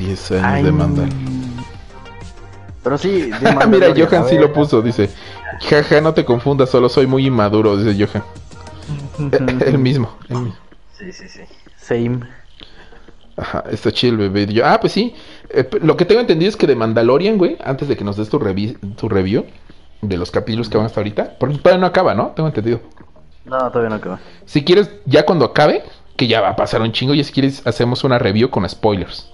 10 años Ay, de. Pero sí, de Mira, Johan sí lo puso, dice. Jaja, no te confundas, solo soy muy inmaduro, dice Johan. el mismo, el mismo. Sí, sí, sí. Same. Ajá, está chill, bebé. Yo, ah, pues sí. Eh, lo que tengo entendido es que de Mandalorian, güey, antes de que nos des tu, revi- tu review de los capítulos que van hasta ahorita, porque todavía no acaba, ¿no? Tengo entendido. No, todavía no acaba. Si quieres, ya cuando acabe, que ya va a pasar un chingo, y si quieres, hacemos una review con spoilers.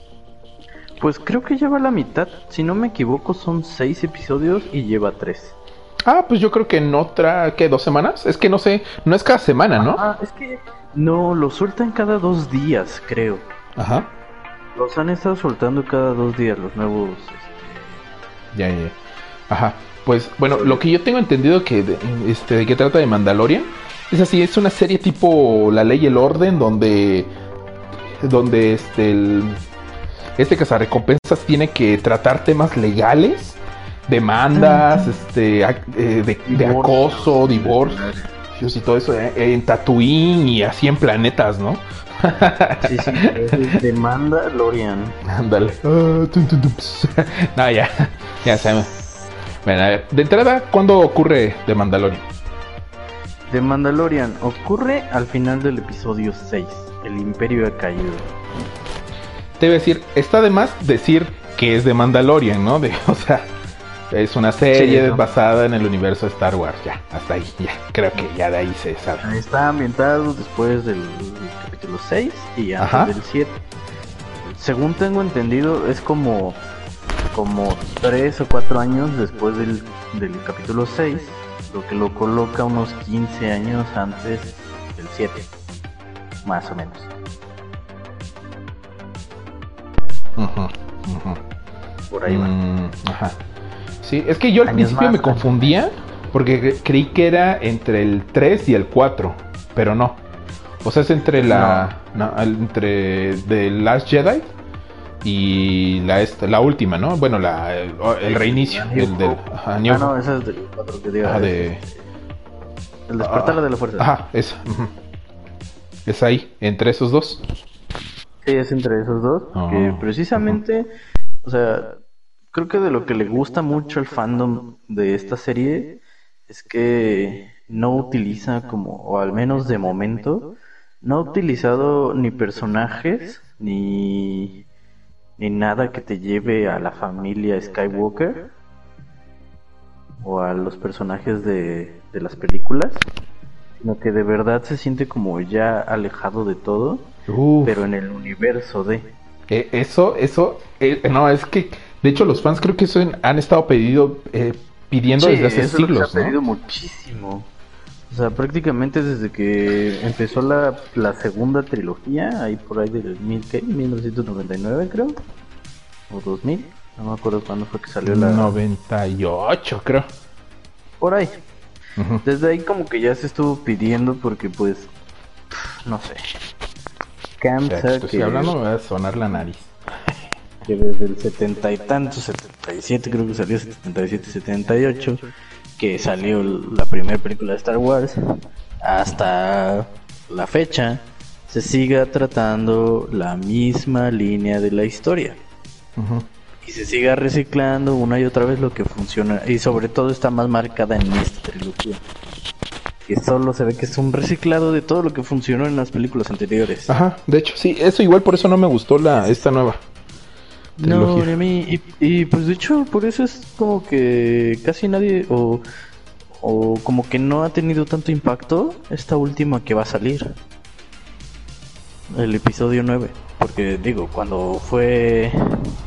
Pues creo que lleva la mitad. Si no me equivoco, son seis episodios y lleva tres. Ah, pues yo creo que en otra, ¿qué? ¿Dos semanas? Es que no sé, no es cada semana, ¿no? Ah, es que no, lo sueltan cada dos días, creo. Ajá. Los han estado soltando cada dos días, los nuevos. este, Ya, ya, ya. Ajá. Pues bueno, lo que yo tengo entendido que de, este, de qué trata de Mandalorian es así, es una serie tipo La Ley y el Orden donde donde este el, este cazarrecompensas tiene que tratar temas legales, demandas, este eh, de, de acoso, divorcios y todo eso eh, en Tatooine y así en planetas, ¿no? Sí, sí, es de Mandalorian. Ándale. Ah, no, ya. Ya se me. Bueno, a ver. De entrada, ¿cuándo ocurre de Mandalorian? De Mandalorian ocurre al final del episodio 6. El Imperio ha caído. Te iba a decir, está de más decir que es de Mandalorian, ¿no? De, o sea, es una serie Sí, ¿no? basada en el universo de Star Wars. Ya, hasta ahí. Ya, creo que ya de ahí se sabe. Está ambientado después del capítulo 6 y antes Ajá. del 7. Según tengo entendido, es como como 3 o 4 años después del, del capítulo 6, lo que lo coloca unos 15 años antes del 7, más o menos. Por ahí va. Mm, ajá. Sí, es que yo al Años principio más, me confundía porque cre- creí que era entre el 3 y el 4, pero no. O sea, es entre la no, el- entre The Last Jedi y la esta- la última, ¿no? Bueno, la el, el reinicio, el del ajá, New Ah, no, ese es del 4 que digo. Ajá, de El despertar ah, de la fuerza. Ajá, esa. ujú. Es ahí, entre esos dos. Sí, es entre esos dos. Ah, que precisamente, o sea, creo que de lo que le gusta mucho al fandom de esta serie es que no utiliza como, o al menos de momento, no ha utilizado ni personajes ni, ni nada que te lleve a la familia Skywalker o a los personajes de, de las películas, sino que de verdad se siente como ya alejado de todo Uf. pero en el universo de. Eh, eso, eso, eh, no, es que, de hecho, los fans creo que eso han estado pedido, eh, pidiendo desde hace eso siglos, se ha pedido ¿no? muchísimo. O sea, prácticamente desde que empezó la, la segunda trilogía, ahí por ahí del ¿qué? 1999 creo, o 2000, no me acuerdo cuándo fue que salió la... 98, creo. Por ahí. Desde ahí como que ya se estuvo pidiendo porque pues, no sé. Estoy que, hablando, me va a sonar la nariz. que desde el setenta y tanto, 77 creo que salió, 77, 78, que salió la primera película de Star Wars, hasta la fecha, se siga tratando la misma línea de la historia. Y se siga reciclando una y otra vez lo que funciona, y sobre todo está más marcada en esta trilogía. Que solo se ve que es un reciclado de todo lo que funcionó en las películas anteriores. Ajá, de hecho, sí, eso igual por eso no me gustó la esta nueva. No, trilogía. a mí. Y, y, pues de hecho, por eso es como que casi nadie, o, o como que no ha tenido tanto impacto esta última que va a salir. El episodio 9. Porque digo, cuando fue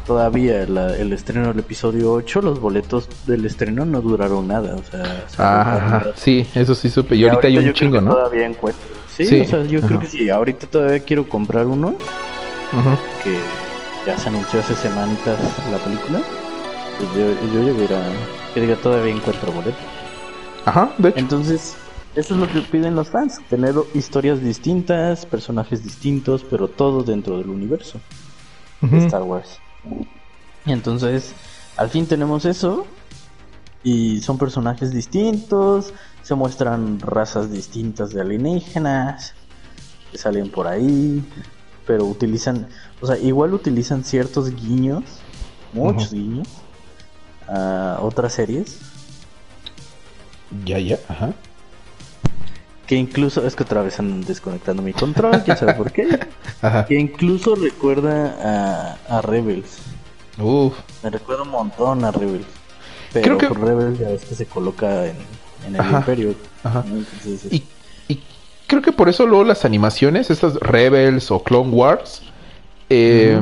todavía la- el estreno del episodio 8, los boletos del estreno no duraron nada. O sea, Ajá, sí, eso sí supe. Y y ahorita hay un yo creo chingo, que ¿no? Todavía encuentro. Sí, Sí, o sea, yo ajá. creo que sí. Ahorita todavía quiero comprar uno Ujú. que ya se anunció hace semanitas la película. Y yo, y yo ya hubiera, que diga, todavía encuentro boletos. Ajá, de hecho. Entonces, eso es lo que piden los fans: tener historias distintas, personajes distintos, pero todo dentro del universo de. Star Wars. Entonces, al fin tenemos eso. Y son personajes distintos, se muestran razas distintas de alienígenas que salen por ahí. pero utilizan, o sea, igual utilizan ciertos guiños, muchos guiños, a otras series. Ya, ya, ajá. Que incluso, es que otra vez andan desconectando mi control, quién sabe por qué. Ajá. Que incluso recuerda a, a Rebels. Uf. Me recuerda un montón a Rebels. Pero Creo que- Rebels ya ves que se coloca en, en el Ajá. Imperio. Ajá. ¿no? Entonces, es- Y, y creo que por eso luego las animaciones, estas Rebels o Clone Wars, eh,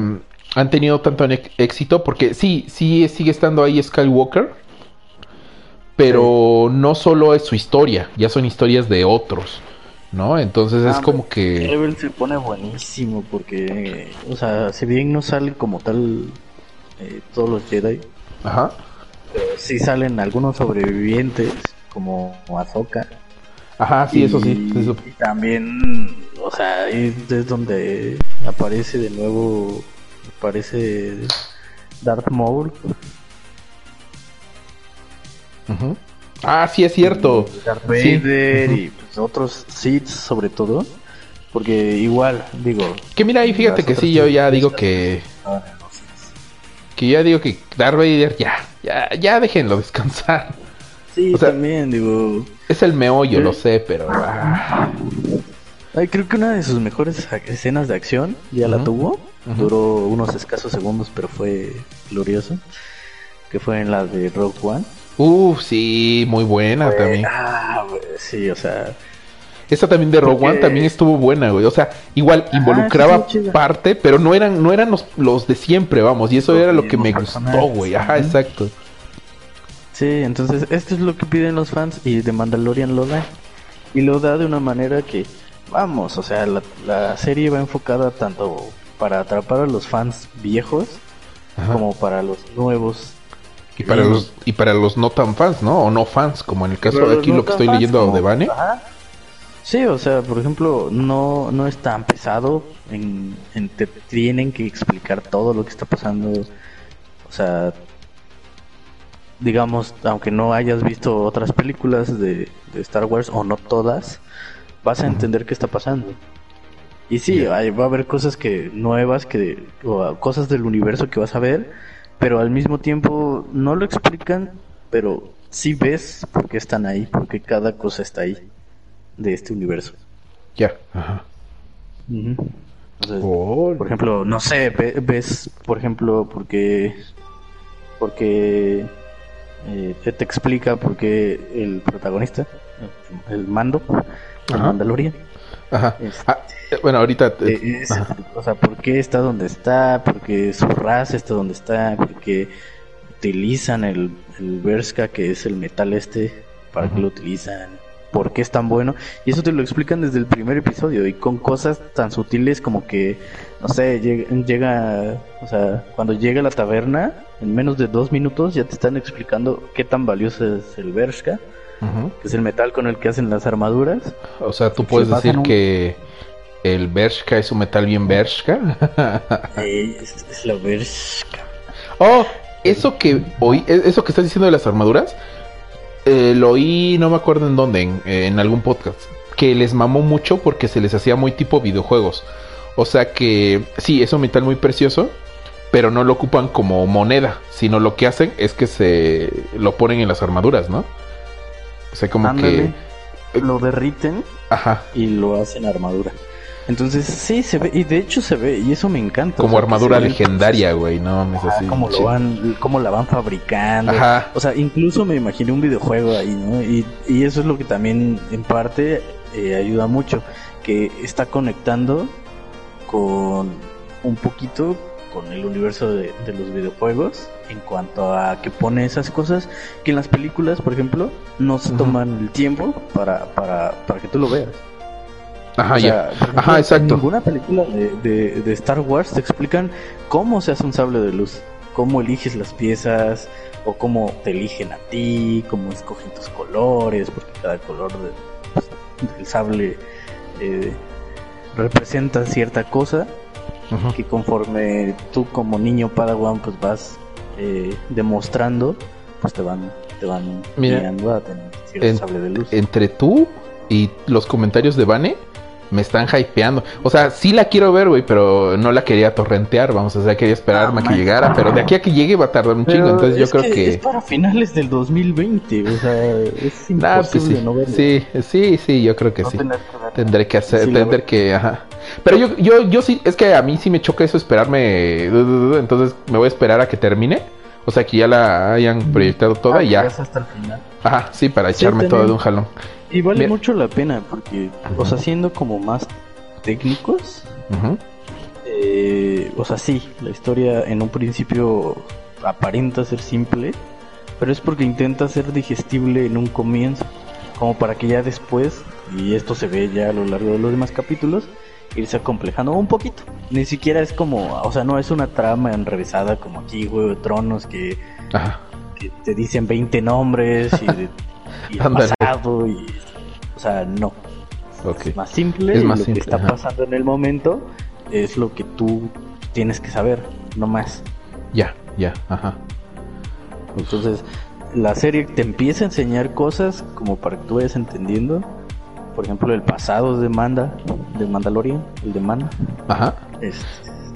han tenido tanto éxito porque sí, sí sigue estando ahí Skywalker, pero no solo es su historia, ya son historias de otros, ¿no? Entonces es Ah, como que... Rebels se pone buenísimo porque, o sea, si bien no salen como tal eh, todos los Jedi, Ajá. pero sí salen algunos sobrevivientes como Ahsoka. Ajá, sí, y, eso sí. eso- y también, o sea, ahí es donde aparece de nuevo, aparece Darth Maul. Ah, sí, es cierto. y Darth. Vader y pues, otros Sith sobre todo. Porque igual, digo, Que mira, ahí fíjate que sí, yo ya digo que... Que ya digo que Darth Vader, ya, ya, ya déjenlo descansar. Sí, O sea- también, digo. Es el meollo, Sí. lo sé, pero... ah. Ay, creo que una de sus mejores escenas de acción ya la tuvo. Duró unos escasos segundos, pero fue glorioso. Que fue en la de Rogue One. Uf, sí, muy buena también. Ah, sí, o sea. Esa también de Rogue Porque- One también estuvo buena, güey. O sea, igual Ajá, involucraba sí, parte, pero no eran, no eran los, los de siempre, vamos. Y eso Los era lo que me gustó, güey. Ajá, exacto. Sí, entonces esto es lo que piden los fans y de Mandalorian lo da. Y lo da de una manera que, vamos, o sea, la, la serie va enfocada tanto para atrapar a los fans viejos Ajá. como para los nuevos. Y para los y para los no tan fans, ¿no? O no fans, como en el caso Pero de aquí no lo que estoy leyendo como- de Bane. Ajá. Sí, o sea, por ejemplo, no, no es tan pesado en, en te tienen que explicar todo lo que está pasando. O sea, digamos, aunque no hayas visto otras películas de, de Star Wars o no todas, vas a entender qué está pasando. Y sí, hay- va a haber cosas que nuevas que o cosas del universo que vas a ver, pero al mismo tiempo no lo explican, pero sí ves por qué están ahí, porque cada cosa está ahí de este universo. Ya. Ajá. Entonces, Oh, por ejemplo, no sé, ve- ves, por ejemplo, porque porque eh, te explica por qué el protagonista, el mando, el. Mandalorian, Ajá. Este- Ah, eh, bueno, ahorita. eh, es- ajá. o sea, por qué está donde está, porque su raza está donde está, porque utilizan el, el Berska, que es el metal este, para que Ujú. lo utilizan, por qué es tan bueno, y eso te lo explican desde el primer episodio, y con cosas tan sutiles como que, no sé, llega, llega o sea, cuando llega a la taberna, en menos de dos minutos ya te están explicando qué tan valioso es el Berska, Que es el metal con el que hacen las armaduras. O sea, tú puedes decir un- que el Bershka es un metal bien Bershka. Eh, es, es la Berska. Oh, eso que oí, e- eso que estás diciendo de las armaduras, eh, lo oí, no me acuerdo en dónde, en, en algún podcast, que les mamó mucho porque se les hacía muy tipo videojuegos. O sea que sí, es un metal muy precioso, pero no lo ocupan como moneda, sino lo que hacen es que se lo ponen en las armaduras, ¿no? Sea, como Ándale. que... lo derriten Ajá, y lo hacen armadura. Entonces, sí, se ve, y de hecho se ve, y eso me encanta. como o sea, que armadura legendaria, güey, no mames, así. ah, cómo lo van, cómo la van fabricando. Ajá. O sea, incluso me imaginé un videojuego ahí, ¿no? Y, y eso es lo que también, en parte, eh, ayuda mucho. Que está conectando con un poquito con el universo de, de los videojuegos en cuanto a que pone esas cosas que en las películas, por ejemplo, no se toman el tiempo para, para, para que tú lo veas. Ajá, O ya. sea, por ejemplo, Ajá, exacto. En ninguna película de, de- de Star Wars te explican cómo se hace un sable de luz, cómo eliges las piezas, o cómo te eligen a ti, cómo escogen tus colores, porque cada color de- pues, del sable eh, representa cierta cosa Que conforme tú como niño Padawan pues vas eh, demostrando, pues te van te van Mira, guiando a tener cierto en- sable de luz. entre tú y los comentarios de Vane, me están hypeando. O sea, sí la quiero ver, güey, pero no la quería torrentear, vamos, o sea, quería esperarme a que llegara, pero de aquí a que llegue va a tardar un chingo, entonces yo creo que, Es para finales del 2020, o sea, es Nah, pues imposible sí, no verlo. sí, sí, sí, yo creo que No sí. que. Tendré que hacer, Sí, tendré que, ajá. Pero yo, yo, yo sí, es que a mí sí me choca eso esperarme, entonces me voy a esperar a que termine. O sea, que ya la hayan proyectado toda Ah, y ya. llegas hasta el final. Ajá, sí, para Sí, echarme todo de un jalón. Y vale Mira. mucho la pena, porque, o sea, siendo como más técnicos, Ujú. eh, o sea, sí, la historia en un principio aparenta ser simple, pero es porque intenta ser digestible en un comienzo, como para que ya después, y esto se ve ya a lo largo de los demás capítulos, irse acomplejando un poquito. Ni siquiera es como, o sea, no es una trama enrevesada como aquí, Juego de Tronos, que, Ajá. que te dicen 20 nombres y, de, y el pasado, y, o sea, no. Ok. Es más simple Es y lo simple, que está ajá. pasando en el momento es lo que tú tienes que saber, no más. Ya, ya, ajá. Entonces, la serie te empieza a enseñar cosas como para que tú vayas entendiendo. Por ejemplo, el pasado de Manda, de Mandalorian, el de Manda, Ajá. es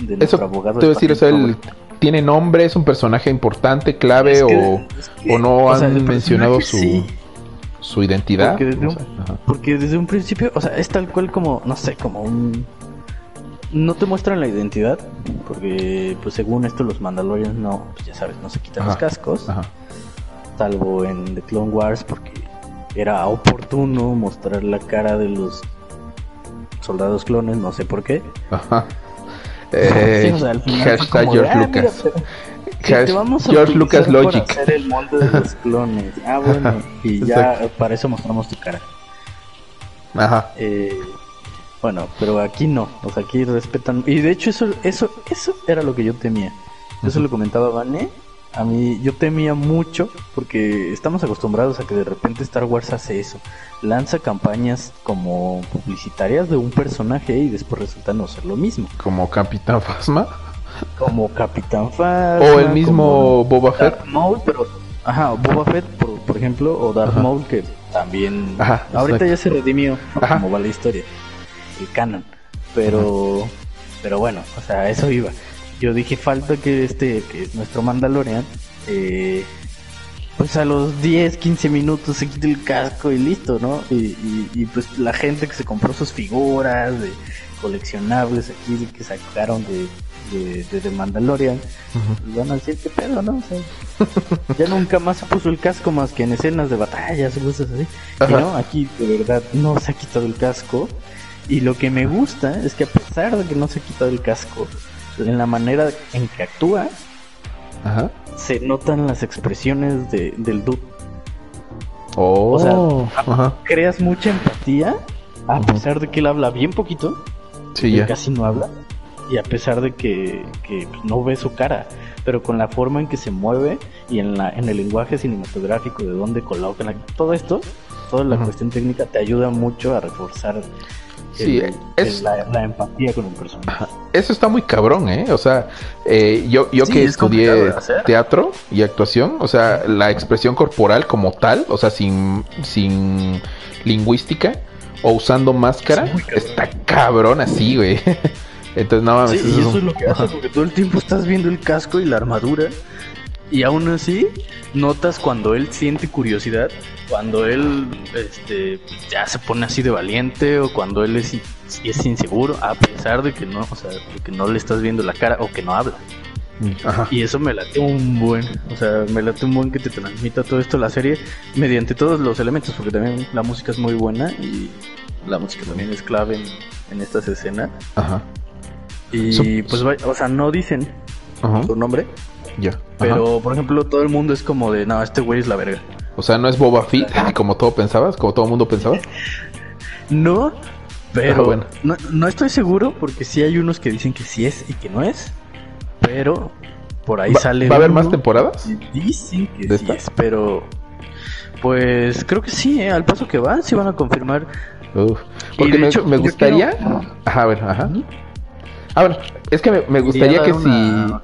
de Eso nuestro abogado. te voy a decir, o sea, tiene nombre, es un personaje importante, clave Es que- o, es que, o no o sea, han mencionado su, sí, su identidad. Porque desde No un- sé, ajá. Porque desde un principio, o sea, es tal cual como, no sé, como un... No te muestran la identidad, porque pues según esto los Mandalorians no, pues ya sabes, no se quitan los cascos, Ajá. salvo en The Clone Wars, porque era oportuno mostrar la cara de los soldados clones, no sé por qué. Ajá. Eh, Sí, o sea, al final fue hashtag como de, George "Ah, mira, Lucas. pero que Hash- te vamos a George Lucas para Logic. hacer el molde de los clones. Ah, bueno, y ya para eso mostramos tu cara. Ajá. Eh, bueno, pero aquí no, o sea, aquí respetan. Y de hecho, eso, eso, eso era lo que yo temía. Eso lo comentaba Vane. A mí, yo temía mucho porque estamos acostumbrados a que de repente Star Wars hace eso. Lanza campañas como publicitarias de un personaje y después resulta no ser lo mismo. Como Capitán Phasma. Como Capitán Phasma. O el mismo Boba Fett. Darth Maul, pero. Ajá, Boba Fett, por, por ejemplo, o Darth Ajá. Maul, que también. Ajá, ahorita exacto. ya se redimió, como va la historia. El canon. Pero. Pero bueno, o sea, eso iba. Yo dije, falta que este, que es nuestro Mandalorian, eh, pues a los 10, 15 minutos se quite el casco y listo, ¿no? Y, y, y, pues la gente que se compró sus figuras de coleccionables aquí que sacaron de, de, Mandalorian, van a decir, ¿qué pedo, no? O sea, ya nunca más se puso el casco más que en escenas de batallas o cosas así. Aquí de verdad no se ha quitado el casco. Y lo que me gusta es que a pesar de que no se ha quitado el casco, en la manera en que actúa, Ajá. se notan las expresiones de, del dude. Oh. O sea, ajá. Creas mucha empatía, a pesar de que él habla bien poquito, Sí, ya. casi no habla, y a pesar de que, que pues, no ve su cara, pero con la forma en que se mueve y en, la, en el lenguaje cinematográfico de dónde coloca la- todo esto, toda la cuestión técnica te ayuda mucho a reforzar Sí, el- es- el- la, la empatía con el personaje. Eso está muy cabrón, ¿eh? O sea, eh, yo, yo Sí, que es estudié teatro y actuación, o sea, la expresión corporal como tal, o sea, sin, sin lingüística o usando máscara, Es muy cabrón. está cabrón así, güey. Entonces, no mames. Sí, y es eso un- es lo que hace, porque todo el tiempo estás viendo el casco y la armadura. Y aún así, notas cuando él siente curiosidad, cuando él este, ya se pone así de valiente, o cuando él es, es inseguro, a pesar de que no, o sea, de que no le estás viendo la cara o que no habla. Ajá. Y eso me late un buen, o sea, me late un buen que te transmita todo esto la serie mediante todos los elementos, porque también la música es muy buena y la música también es clave en, en estas escenas. Ajá. Y pues, o sea, no dicen Ajá. su nombre, Ya. Ajá. pero por ejemplo, todo el mundo es como de, no, este güey es la verga. O sea, no es Boba Fett, como todo pensabas, como todo el mundo pensaba. No, pero Ah, bueno. no, no estoy seguro porque sí hay unos que dicen que sí es y que no es, pero por ahí ¿Va, sale. ¿va a haber más temporadas? Dicen que ¿De sí esta? es, pero pues creo que sí, ¿eh? al paso que van, sí van a confirmar. Uf. Porque de me, hecho, me gustaría. quiero- Ajá, a ver, ajá. Ah, bueno, es que me, me gustaría que si. una-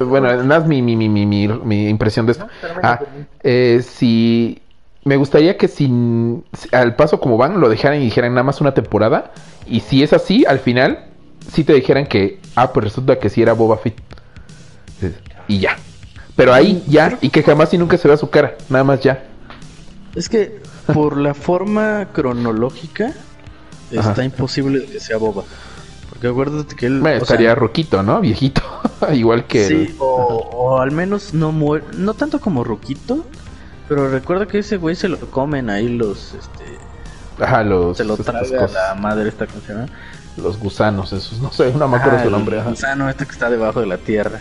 Bueno, nada más mi, mi, mi, mi, mi, mi impresión de esto. Ah, termina. eh, si me gustaría que sin al paso como van lo dejaran y dijeran nada más una temporada y si es así al final sí te dijeran que ah pues resulta que sí era Boba Fett y ya pero ahí ya y que jamás y nunca se vea su cara nada más ya Es que por la forma cronológica está Ajá. imposible que sea boba. Porque acuérdate que él... Bueno, o sea, estaría roquito no viejito igual que Sí, el- o, o al menos no muere, no tanto como Ruquito, pero recuerda que ese güey se lo comen ahí los, este, ajá los se lo traga la madre esta ¿cómo se llama? los gusanos esos no sé no me acuerdo su el nombre ajá. gusano este que está debajo de la tierra.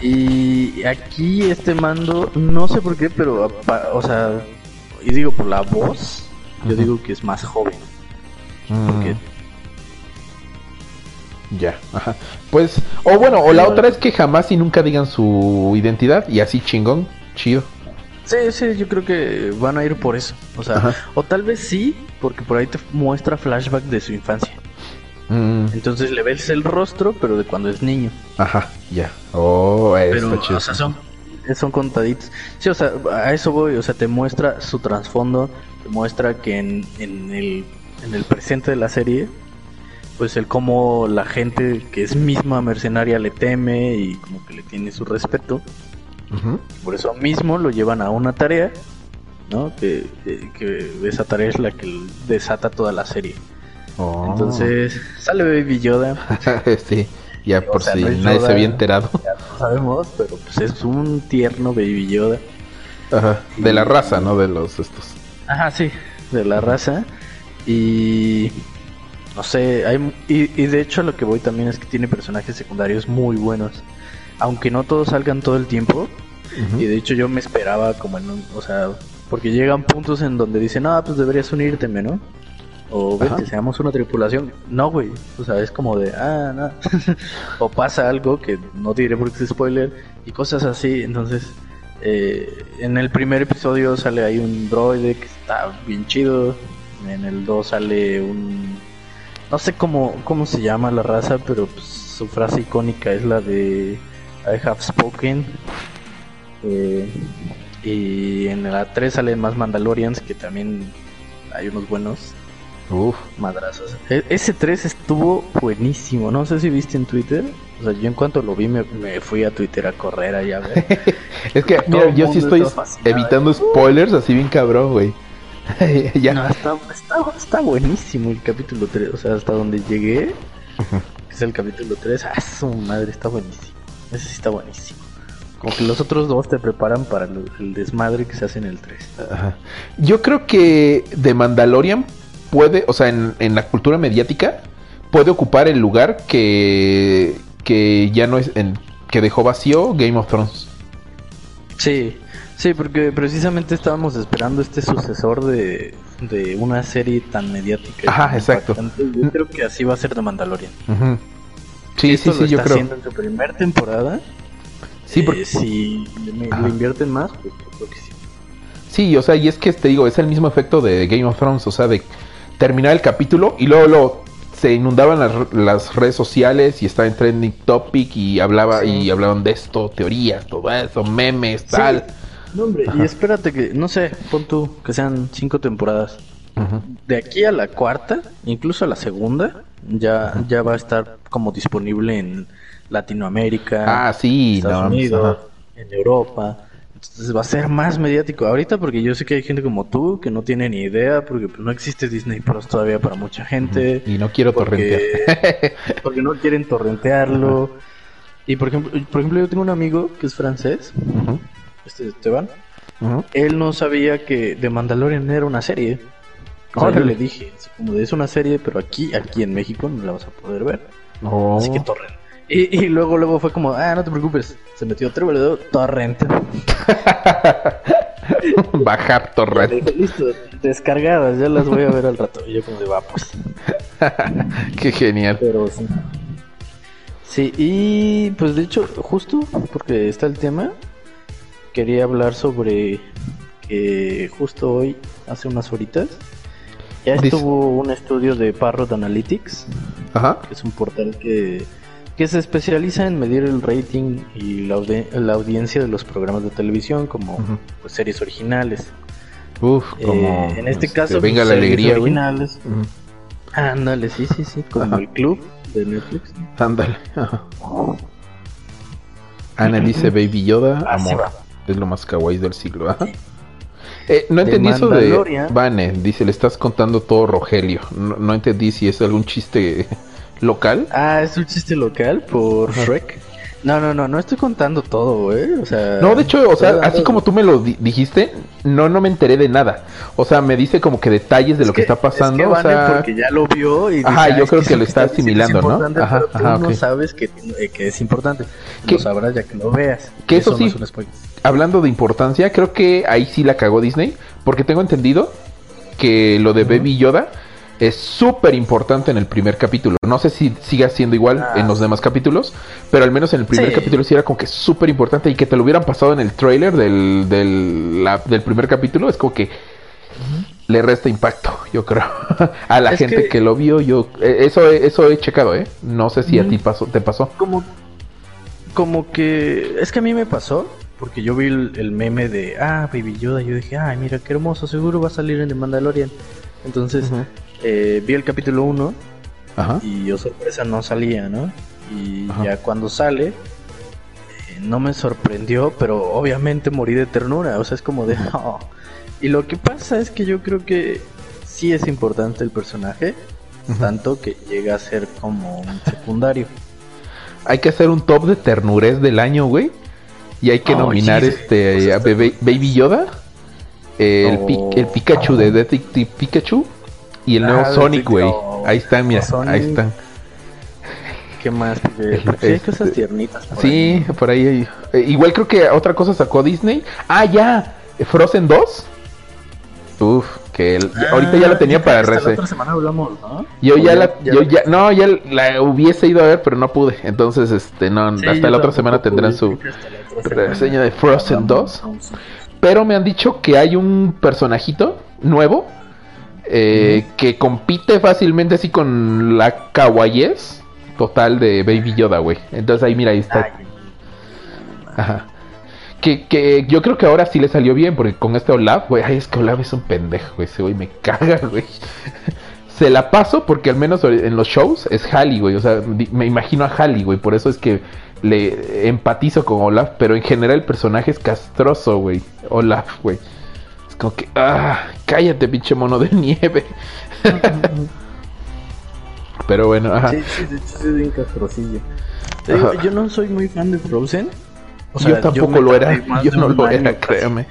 Y aquí este mando, no sé por qué, pero, o sea, y digo por la voz, yo digo que es más joven. Porque Mm, ya ajá pues o bueno o la otra es que jamás y nunca digan su identidad y así chingón chido Sí, sí, yo creo que van a ir por eso. O sea, Ajá. o tal vez sí, porque por ahí te muestra flashback de su infancia. Mm, Entonces le ves el rostro, pero de cuando es niño. ajá ya oh Pero, está chido o sea, son, son contaditos. Sí, o sea, a eso voy. O sea, te muestra su trasfondo. Te muestra que en, en, el, en el presente de la serie, pues el cómo la gente que es misma mercenaria le teme y como que le tiene su respeto. Ujú. Por eso mismo lo llevan a una tarea, ¿no? Que, que- que esa tarea es la que desata toda la serie. Oh. Entonces, sale Baby Yoda, sí, ya por si no nadie Yoda. se había enterado. ya lo sabemos, pero pues es un tierno Baby Yoda. Ajá, de la raza, ¿no? De los estos. Ajá, sí, de la raza. Y no sé, hay y, y de hecho a lo que voy también es que tiene personajes secundarios muy buenos. Aunque no todos salgan todo el tiempo. Y de hecho yo me esperaba como en un, o sea, porque llegan puntos en donde dicen, ah, pues deberías unirte, ¿no? O vete, Ajá. seamos una tripulación. No, güey. O sea, es como de, ah, no. o pasa algo que no diré porque es spoiler y cosas así. Entonces, eh, en el primer episodio sale ahí un droide que está bien chido. En el 2 sale un... No sé cómo, cómo se llama la raza, pero pues, su frase icónica es la de I have spoken. Eh, y en la 3 salen más Mandalorians, que también hay unos buenos Uf. madrazos. E- ese 3 estuvo buenísimo. No sé si viste en Twitter. O sea, yo en cuanto lo vi me, me fui a Twitter a correr allá a ver. Es que, mira, yo sí estoy evitando spoilers así bien cabrón, güey. ya. No, está, está, está buenísimo el capítulo 3. O sea, hasta donde llegué, que es el capítulo 3. Ah, su madre, está buenísimo. Ese sí está buenísimo. Como que los otros dos te preparan para el desmadre que se hace en el 3. Ajá. Yo creo que The Mandalorian puede, o sea, en, en la cultura mediática, puede ocupar el lugar que, que ya no es, en, que dejó vacío Game of Thrones. Sí, sí, porque precisamente estábamos esperando este sucesor de, de una serie tan mediática. Ajá, tan exacto. impactante. Yo creo que así va a ser The Mandalorian. Ujú. Sí, Esto sí, lo sí, yo está creo. haciendo en su primera temporada. Sí, Eh, porque- si le, invierten más, pues creo que sí. Sí, o sea, y es que te digo, es el mismo efecto de Game of Thrones, o sea, de terminar el capítulo y luego, luego se inundaban las, las redes sociales y estaba en trending topic y hablaba Sí. y hablaban de esto, teorías, todo eso, memes, tal. No, hombre, Ajá. y espérate que, no sé, pon tú que sean cinco temporadas. Ujú. De aquí a la cuarta, incluso a la segunda, ya, ya va a estar como disponible en Latinoamérica. Ah, sí, Estados no, Unidos, ajá. en Europa. Entonces va a ser más mediático. Ahorita porque yo sé que hay gente como tú que no tiene ni idea porque pues, no existe Disney Plus todavía para mucha gente. Y no quiero porque, torrentear. porque no quieren torrentearlo. Y por ejemplo, por ejemplo, yo tengo un amigo que es francés, este Esteban. Él no sabía que The Mandalorian era una serie. O sea, yo le dije, así como de, es una serie, pero aquí, aquí en México no la vas a poder ver. Oh. Así que torrent. Y, y luego, luego fue como, ah, no te preocupes. Se metió otro torrent. Bajar Le torrent. dije, listo, descargadas, ya las voy a ver al rato. Y yo como de, va, pues. Qué genial. Pero sí. Sí, y pues de hecho, justo porque está el tema, quería hablar sobre que justo hoy, hace unas horitas, ya estuvo un estudio de Parrot Analytics, Ajá. que es un portal que, que se especializa en medir el rating y la, audi- la audiencia de los programas de televisión, como pues, series originales. Uf, como. Eh, en este, caso, venga pues, la alegría, originales. Ándale, sí, sí, sí, como Ajá. el club de Netflix. Ándale. ajá. Ana dice Baby Yoda, amor. Es lo más kawaii del siglo. ajá. Eh, no entendí eso de. Vane, dice, le estás contando todo Rogelio. No, no entendí si es algún chiste local. Ah, es un chiste local por Shrek. No, no, no, no estoy contando todo, güey. O sea. No, de hecho, o sea, dando- así como tú me lo di- dijiste, no, no me enteré de nada. O sea, me dice como que detalles de Es lo que, está pasando. Es que o sea, porque ya lo vio y Ajá, dice, yo "Ah, creo que lo está es asimilando, ¿no? importante", Ajá, pero tú ajá, no sabes que, eh, que es importante. ¿Qué? Lo sabrás ya que lo veas. Que eso sí. no es un spoiler. Hablando de importancia, creo que ahí sí la cagó Disney, porque tengo entendido que lo de Baby Yoda es súper importante en el primer capítulo. No sé si siga siendo igual Ah. en los demás capítulos, pero al menos en el primer Sí. capítulo sí era como que súper importante y que te lo hubieran pasado en el trailer del, del, la- del primer capítulo es como que le resta impacto, yo creo. a la Es gente que... que- lo vio, yo eh, eso eso he checado, ¿eh? No sé si a ti pasó, te pasó. Como, como que. Es que a mí me pasó. Porque yo vi el, el meme de. Ah, Baby Yoda. Yo dije, ay, mira qué hermoso. Seguro va a salir en The Mandalorian. Entonces, eh, vi el capítulo 1. Ajá. Y yo sorpresa no salía, ¿no? Y Ajá. ya cuando sale. eh, no me sorprendió. Pero obviamente morí de ternura. O sea, es como de. "Oh". Y lo que pasa es que yo creo que. Sí es importante el personaje. Tanto que llega a ser como un secundario. Hay que hacer un top de ternurez del año, güey. Y hay que nominar este a Baby Yoda, el, Oh. Pi- el Pikachu de Detective Pikachu y el nuevo Ah, Sonic, güey. oh. Ahí están, mira, Sonic. ahí están. ¿Qué más? Porque, hay Este- cosas tiernitas. por Sí, ahí. por ahí hay. eh, igual creo que otra cosa sacó Disney. Ah, ya, Frozen 2. Uf, que el- Ah, ahorita ya la tenía para hasta La RC. otra semana hablamos, ¿no? Yo ya la, yo ya, no, ya la hubiese ido a ver, pero no pude. Entonces, este, no, Sí, hasta la otra semana tendrán su, semana reseña de Frozen hablamos, 2. entonces. Pero me han dicho que hay un personajito nuevo eh, que compite fácilmente así con la kawaiies total de Baby Yoda, güey. Entonces ahí mira, ahí está. Ajá. Que, que yo creo que ahora sí le salió bien, porque con este Olaf, güey, ay, es que Olaf es un pendejo, güey, ese güey me caga, güey. Se la paso porque al menos en los shows es Halley, güey, o sea, me imagino a Halley, güey, por eso es que le empatizo con Olaf, pero en general el personaje es castroso, güey, Olaf, güey. Es como que, ah, cállate, pinche mono de nieve. pero bueno, ajá. Sí, sí, hecho sí es bien castrosillo. Yo no soy muy fan de Frozen. O yo sea, tampoco me lo era, yo no lo era, créame.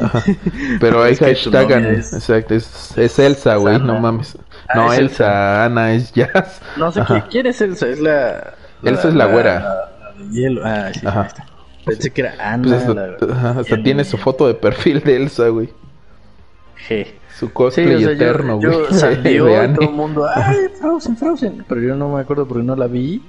Ajá. Pero hay hashtag, es- exacto, es, es Elsa, güey, no mames. Ah, No, Elsa. Ana es Jazz. No sé Ajá. ¿quién, es Elsa, es la... Elsa es la güera. La, la de hielo. Ah, sí, Ajá. está. Pensé que era Ana. Pues hasta, la- hasta tiene su foto de perfil de Elsa, güey. G. Su Sí, cosplay o sea, eterno, yo, güey. yo salió de todo el mundo, ¡ay, Frozen, Frozen! Pero yo no me acuerdo porque no la vi.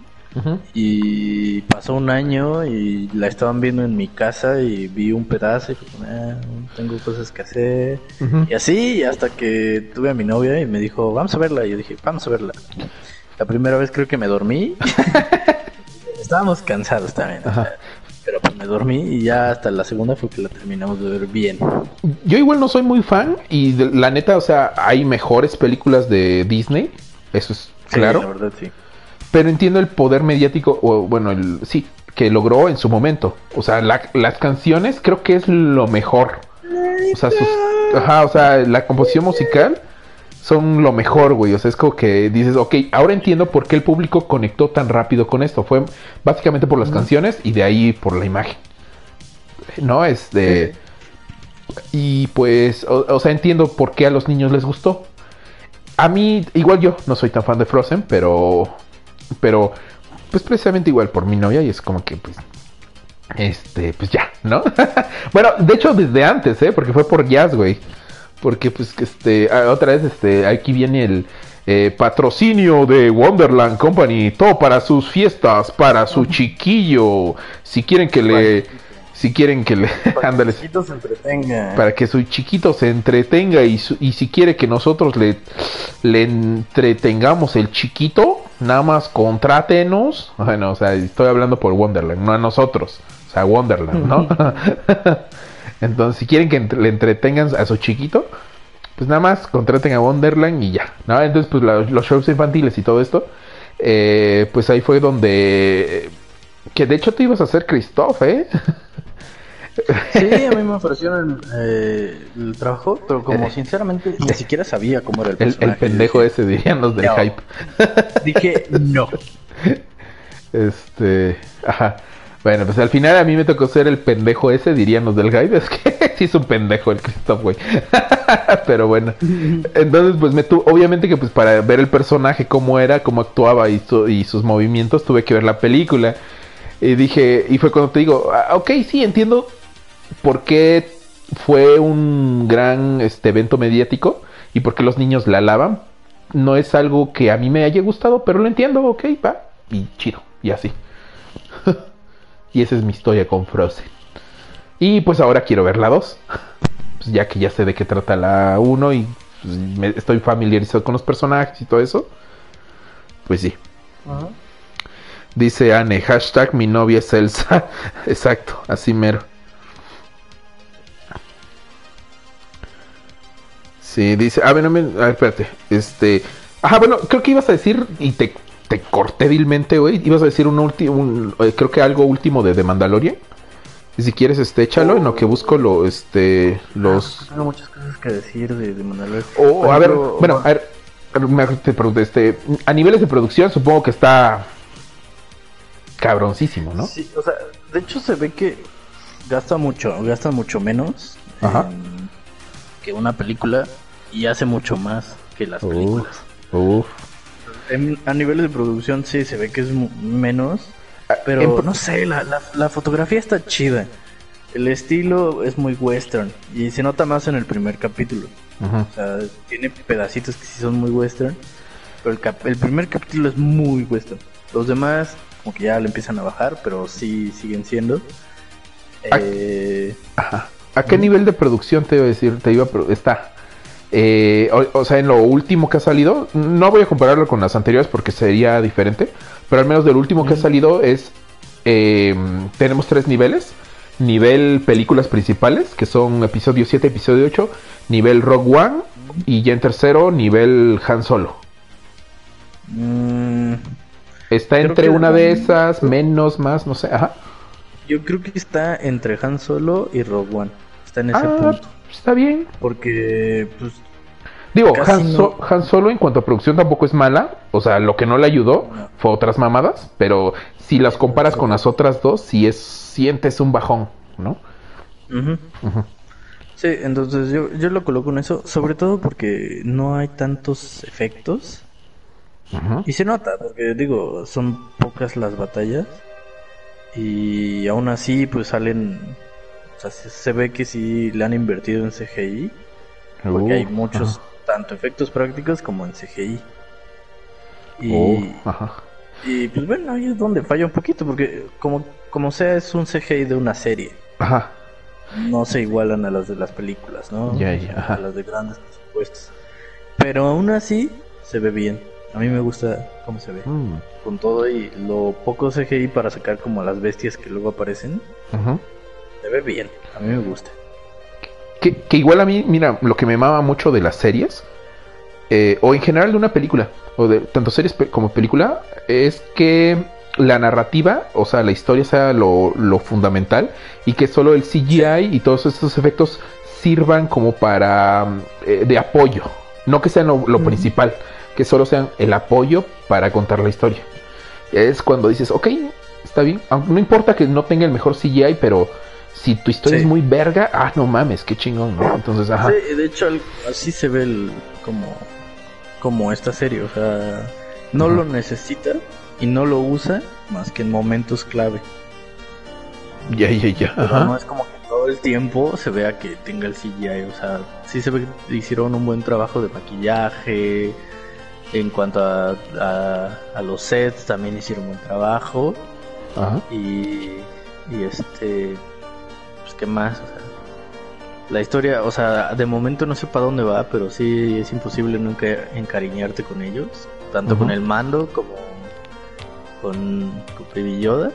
Y pasó un año y la estaban viendo en mi casa y vi un pedazo y fue "Ah, tengo cosas que hacer. Y así, hasta que tuve a mi novia y me dijo, vamos a verla. Y yo dije, vamos a verla. La primera vez creo que me dormí. Estábamos cansados también. o Ajá. sea, pero pues me dormí y ya hasta la segunda fue que la terminamos de ver bien. Yo igual no soy muy fan y de- la neta, o sea, hay mejores películas de Disney, eso es Sí, claro. La verdad, sí. Pero entiendo el poder mediático, o bueno, el sí, que logró en su momento. O sea, la- las canciones creo que es lo mejor. O sea, sus, ajá, o sea, la composición musical son lo mejor, güey. O sea, es como que dices, ok, ahora entiendo por qué el público conectó tan rápido con esto. Fue básicamente por las canciones y de ahí por la imagen. No, es de... Y pues, o, o sea, entiendo por qué a los niños les gustó. A mí, igual yo, no soy tan fan de Frozen, pero pero pues precisamente igual por mi novia y es como que pues este pues ya no bueno de hecho desde antes eh porque fue por jazz güey. Porque pues este ah, otra vez este aquí viene el eh, patrocinio de Wonderland Company. Todo para sus fiestas para su chiquillo. Si quieren que le si quieren que le ándale se entretenga. para que su chiquito se entretenga y, su- y si quiere que nosotros le, le entretengamos el chiquito, nada más contrátenos. Bueno, o sea, estoy hablando por Wonderland, no a nosotros, o sea, Wonderland, ¿no? Entonces, si quieren que entre- le entretengan a su chiquito, pues nada más contraten a Wonderland y ya, ¿no? Entonces, pues la- los shows infantiles y todo esto, eh, pues ahí fue donde... Que de hecho te ibas a hacer Christoph, ¿eh? Sí, a mí me ofrecieron eh, el trabajo, pero como sinceramente ni siquiera sabía cómo era el El, el personaje. pendejo dije, ese, dirían los del No. hype. Dije, no. Este, ajá. Bueno, pues al final a mí me tocó ser el pendejo ese, dirían los del hype. Es que sí es un pendejo el Christoph, güey. Pero bueno. Entonces, pues me tu obviamente que pues para ver el personaje, cómo era, cómo actuaba y, su- y sus movimientos, tuve que ver la película. Y dije, y fue cuando te digo, ah, ok, sí, entiendo por qué fue un gran este, evento mediático y por qué los niños la alaban. No es algo que a mí me haya gustado, pero lo entiendo, ok, va. Y chido, y así. y esa es mi historia con Frozen. Y pues ahora quiero ver la 2. Pues ya que ya sé de qué trata la 1 y pues, me- estoy familiarizado con los personajes y todo eso. Pues sí. Dice Anne, hashtag mi novia es Elsa. Exacto, así mero. Sí, dice, ah, bueno, me- a ver, espérate, este, ajá, bueno, creo que ibas a decir, y te, te corté vilmente, güey, ibas a decir un último, creo que algo último de, de Mandalorian, y si quieres, este, échalo, en lo que busco lo, este, los, Tengo muchas cosas que decir de, de Mandalorian. o, Por a ver, bueno, a ver, me- te pregunto, este, a niveles de producción supongo que está cabroncísimo, ¿no? Sí, o sea, de hecho se ve que gasta mucho, gasta mucho menos Ajá. que una película y hace mucho más que las películas. Uf. En- a niveles de producción sí se ve que es menos, pero en pro- no sé, la, la, la fotografía está chida. El estilo es muy western y se nota más en el primer capítulo. O sea, tiene pedacitos que sí son muy western, pero el, cap- el primer capítulo es muy western. Los demás como que ya le empiezan a bajar, pero sí siguen siendo. Ah. Eh, Ajá. ¿A qué nivel de producción te iba a decir? Te iba a está. Eh, o, o sea, en lo último que ha salido, no voy a compararlo con las anteriores porque sería diferente, pero al menos del último que ha salido es, eh, tenemos tres niveles. Nivel películas principales, que son episodio 7, episodio 8, nivel Rogue One, y ya en tercero, nivel Han Solo. mm, Está Creo entre una de esas, menos, más, no sé. Ajá. yo creo que está entre Han Solo y Rogue One. Está en ese Ah, punto. está bien. Porque, pues, Digo, Han, So- no. Han Solo en cuanto a producción tampoco es mala. O sea, lo que no le ayudó No. fue otras mamadas. Pero si las comparas con las otras dos, sí es, sientes un bajón, ¿no? Sí, entonces yo, yo lo coloco en eso, sobre todo porque no hay tantos efectos. Y se nota, porque digo, son pocas las batallas. Y aún así, pues salen. O sea, se, se ve que sí le han invertido en CGI. Porque hay Uh, muchos. Tanto efectos prácticos como en CGI. Y, ajá. y pues bueno, ahí es donde falla un poquito, porque como, como sea, es un CGI de una serie. Ajá. no se igualan a las de las películas, ¿no? Ya, ajá. A las de grandes presupuestos. Pero aún así se ve bien. A mí me gusta cómo se ve. Mm, Con todo y lo poco CGI para sacar como a las bestias que luego aparecen, se ve bien. A mí me gusta. Que, que igual a mí, mira, lo que me mama mucho de las series, eh, o en general de una película, o de tanto series pe- como película, es que la narrativa, o sea, la historia sea lo, lo fundamental y que solo el CGI y todos estos efectos sirvan como para mm, eh, de apoyo, no que sean lo, lo principal, que solo sean el apoyo para contar la historia. Es cuando dices, ok, está bien, no importa que no tenga el mejor CGI, pero si tu historia Sí. es muy verga, ah, no mames, qué chingón, ¿no? Entonces, ajá. Sí, de hecho, así se ve el, como, como esta serie. O sea, no lo necesita y no lo usa más que en momentos clave. Ya, ya, ya. Ajá. no es como que todo el tiempo se vea que tenga el CGI. O sea, sí se ve que hicieron un buen trabajo de maquillaje. En cuanto a, a, a los sets, también hicieron buen trabajo. Ajá. Y, y este, pues qué más, o sea, la historia, o sea, de momento no sé para dónde va, pero sí es imposible nunca encariñarte con ellos, tanto con el mando como con, con Baby Yoda.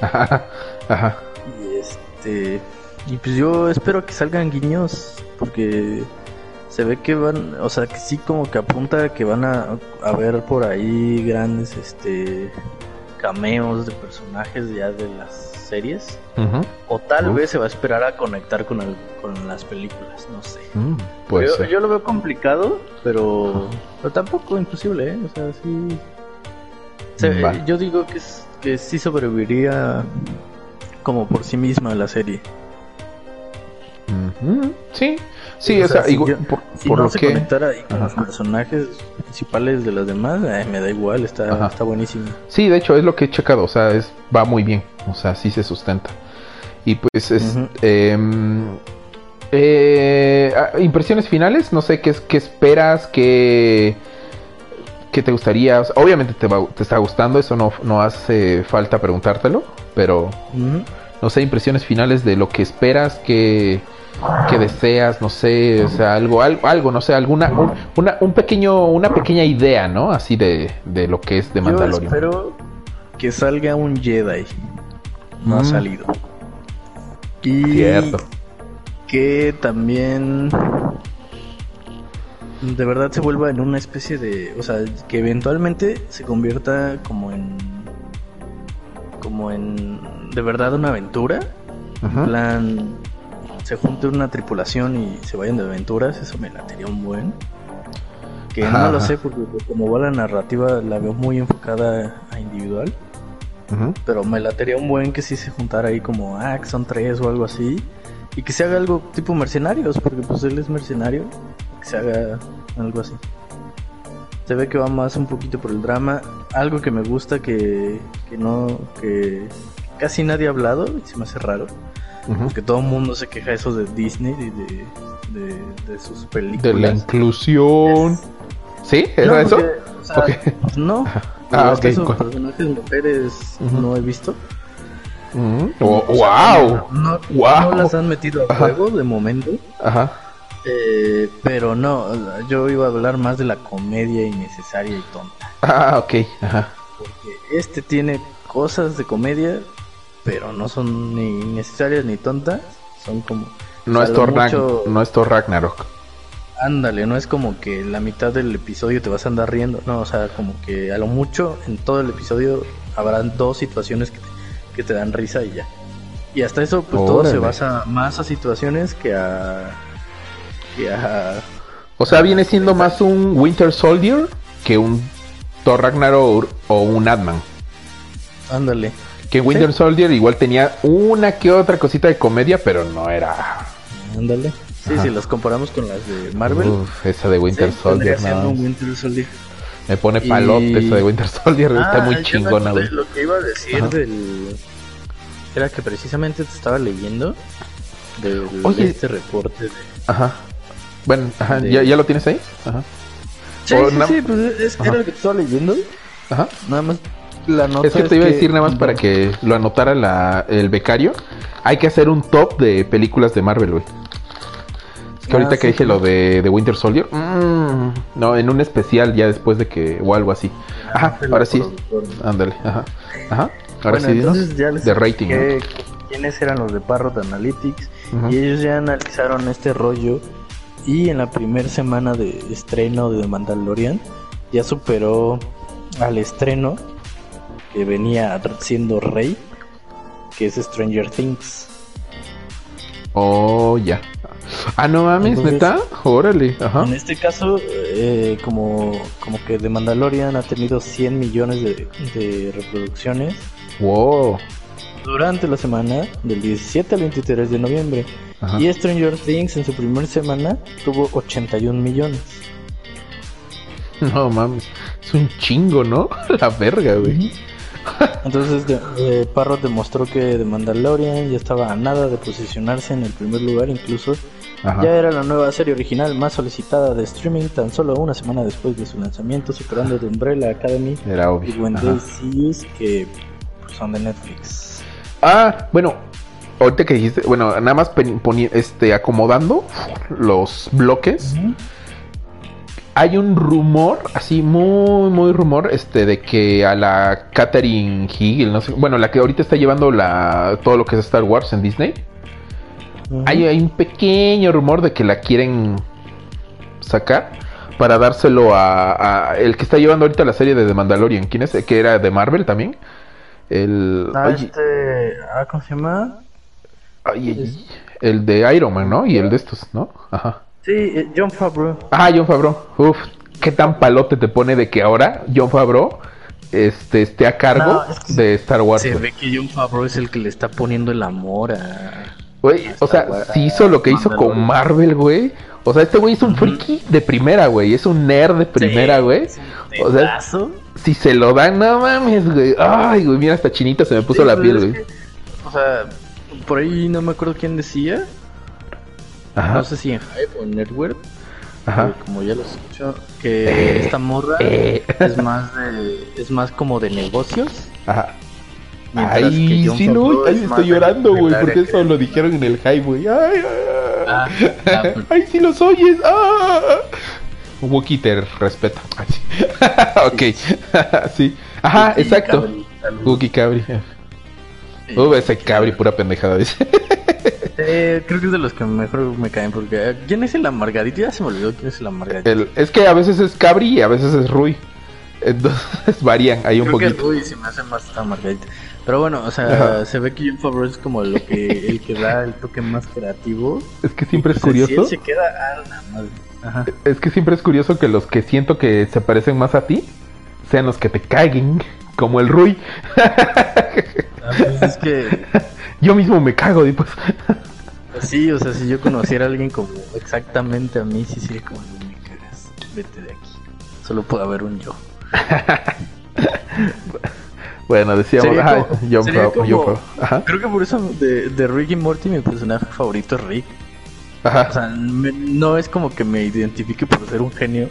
Ajá. Ajá. Y este, Y pues yo espero que salgan guiños, porque se ve que van, o sea, que sí como que apunta que van a, ver por ahí grandes este cameos de personajes ya de las series. O tal vez se va a esperar a conectar con, el- con las películas, no sé. Mm, yo, lo veo complicado, pero, pero tampoco imposible, ¿eh? O sea, sí. Se- Va. yo digo que, es- que sí sobreviviría como por sí misma la serie. Sí, sí, O o sea, sea, si igual, yo- por, Si por no lo se que... conectara ahí con Ajá. los personajes principales de las demás, eh, me da igual, está, Ajá. está buenísimo. Sí, de hecho, es lo que he checado, o sea, es, va muy bien, o sea, sí se sustenta. Y pues, es, em, eh, ah, impresiones finales, no sé qué, qué esperas, qué, qué te gustaría. O sea, obviamente te, va- te está gustando, eso no, no hace falta preguntártelo, pero no sé, impresiones finales de lo que esperas, que, que deseas, no sé, o sea, algo, algo, algo no sé, alguna, un, una, un pequeño, una pequeña idea, ¿no? Así de, de lo que es de Yo Mandalorian. espero que salga un Jedi. No ha Mm. salido. Y Cierto. que también de verdad se vuelva en una especie de, o sea, que eventualmente se convierta como en como en de verdad una aventura, Ajá. en plan se junte una tripulación y se vayan de aventuras, eso me latería un buen. Que Ajá, no lo sé porque como va la narrativa la veo muy enfocada a individual, pero me latería un buen que sí se juntara ahí como, ah, que son tres o algo así. Y que se haga algo tipo mercenarios, porque pues él es mercenario. Que se haga algo así. Se ve que va más un poquito por el drama. Algo que me gusta que, que no, que casi nadie ha hablado, y se me hace raro. Ujú. Porque todo el mundo se queja eso de Disney y de, de, de sus películas. De la inclusión. ¿Sí? ¿Era No, eso? porque, o sea, Ok. No. Ah, que ok, esos personajes mujeres Ujú. no he visto. Oh, O sea, ¡Wow! No, Wow. no las han metido a Ajá. juego de momento. Ajá. eh, pero no, yo iba a hablar más de la comedia innecesaria y tonta. Ah, ok. Ajá. Porque este tiene cosas de comedia, pero no son ni necesarias ni tontas. Son como. No es, Thor mucho- no es Thor Ragnarok. Ándale, no es como que la mitad del episodio te vas a andar riendo. No, o sea, como que a lo mucho en todo el episodio habrán dos situaciones que te, que te dan risa y ya. Y hasta eso, pues todo se basa más a situaciones que a. que a. O sea, viene siendo más un Winter Soldier que un Thor Ragnarok o un Ant-Man. Ándale. Que Winter Soldier igual tenía una que otra cosita de comedia, pero no era. Ándale. Sí, Ajá. si las comparamos con las de Marvel. Uf, esa de Winter sí, Soldier, no. un Winter Soldier. Me pone Y- palote esa de Winter Soldier, está Ah, muy chingona, güey. Lo que iba a decir Ajá. del. Era que precisamente te estaba leyendo del Oye. este reporte de. Ajá. Bueno, ajá, De- ¿ya, ¿ya lo tienes ahí? Ajá. Sí, sí, na- sí, pues es, era lo que te estaba leyendo. Ajá. Nada más la nota Es que te iba a decir nada más para que lo anotara la, el becario. Hay que hacer un top de películas de Marvel, güey. Es que Ah, ahorita que dije lo de, de Winter Soldier, mm, no, en un especial ya después de que, o algo así. Ajá, Ah, ahora sí, ándale, ajá, ajá. Ahora Bueno, sí, dinos, entonces ya les de rating, quiénes eran los de Parrot Analytics y ellos ya analizaron este rollo y en la primera semana de estreno de Mandalorian ya superó al estreno que venía siendo Rey, que es Stranger Things. Oh, ya. Ah, no mames, Entonces- neta, órale, ajá. En este caso, eh, como, como que The Mandalorian ha tenido 100 millones de, de reproducciones Wow, durante la semana del 17 al 23 de noviembre. ajá. Y Stranger Things en su primera semana tuvo 81 millones. No mames, es un chingo, ¿no? La verga, güey. Entonces de- eh, Parrot demostró que The Mandalorian ya estaba a nada de posicionarse en el primer lugar, incluso Ajá. ya era la nueva serie original más solicitada de streaming tan solo una semana después de su lanzamiento, superando The Umbrella Academy Era y obvio. When. They See Us, que pues, son de Netflix. Ah, bueno, ahorita que dijiste, bueno, nada más este, acomodando los bloques. Hay un rumor, así muy, muy rumor, este, de que a la Catherine Hill, no sé, bueno, la que ahorita está llevando la, todo lo que es Star Wars en Disney, hay, hay un pequeño rumor de que la quieren sacar para dárselo a, a el que está llevando ahorita la serie de The Mandalorian. ¿Quién es? Que era de Marvel también. El. Ah, oye, este. Ah, ¿cómo se llama? ay, el de Iron Man, ¿no? Y el de estos, ¿no? Ajá. Sí, eh, John Favreau. Ah, John Favreau. Uf, qué tan palote te pone de que ahora John Favreau este, esté a cargo No, es que de Star Wars. Se ve que John Favreau es el que le está poniendo el amor a. Güey, o sea, Wars, si hizo lo que hizo con. Marvel, güey. O sea, este güey es un friki de primera, güey. Es un nerd de primera, güey. O sea, si se lo dan, no mames, güey. Ay, güey, mira, hasta chinita se me puso Sí, la pero piel, es güey. que, O sea, por ahí no me acuerdo quién decía. Ajá, No sé si en Hype o en Network. ajá. Como ya lo escucho. Que Eh, esta morra eh. es más de. Es más como de negocios. Ajá. Ay, sí, no, es más estoy llorando, güey, porque eso que- lo dijeron en el hype, güey. Ay, ay, ay. Ah, ah, pues. Ay, sí los oyes. Ah. Wookie sí. ok. sí. Ajá, exacto. Cabri. Wookie Cabri. Uh, ese Cabri, pura pendejada, dice. Eh, creo que es de los que mejor me caen porque ¿quién es el amargadito? Ya se me olvidó quién es el amargadito. El- es que a veces es Cabri y a veces es Rui. Entonces varían ahí un creo que poquito. Rui se me hace más amargadito. Pero bueno, o sea, Ajá. se ve que John Favreau es como lo que el que da el toque más creativo. Es que siempre es Si curioso. él se queda a la madre. Ajá. Es que siempre es curioso que los que siento que se parecen más a ti sean los que te caguen, como el Rui. Ah, pues es que Yo mismo me cago, y pues. sí, o sea, si yo conociera a alguien como exactamente a mí, sí sería como "No me cagas, vete de aquí. Solo puede haber un yo. Bueno, decíamos, ajá, como- como- John Favreau. Ajá, Creo que por eso de, de Rick y Morty mi personaje favorito es Rick. O sea, me- no es como que me identifique por ser un genio,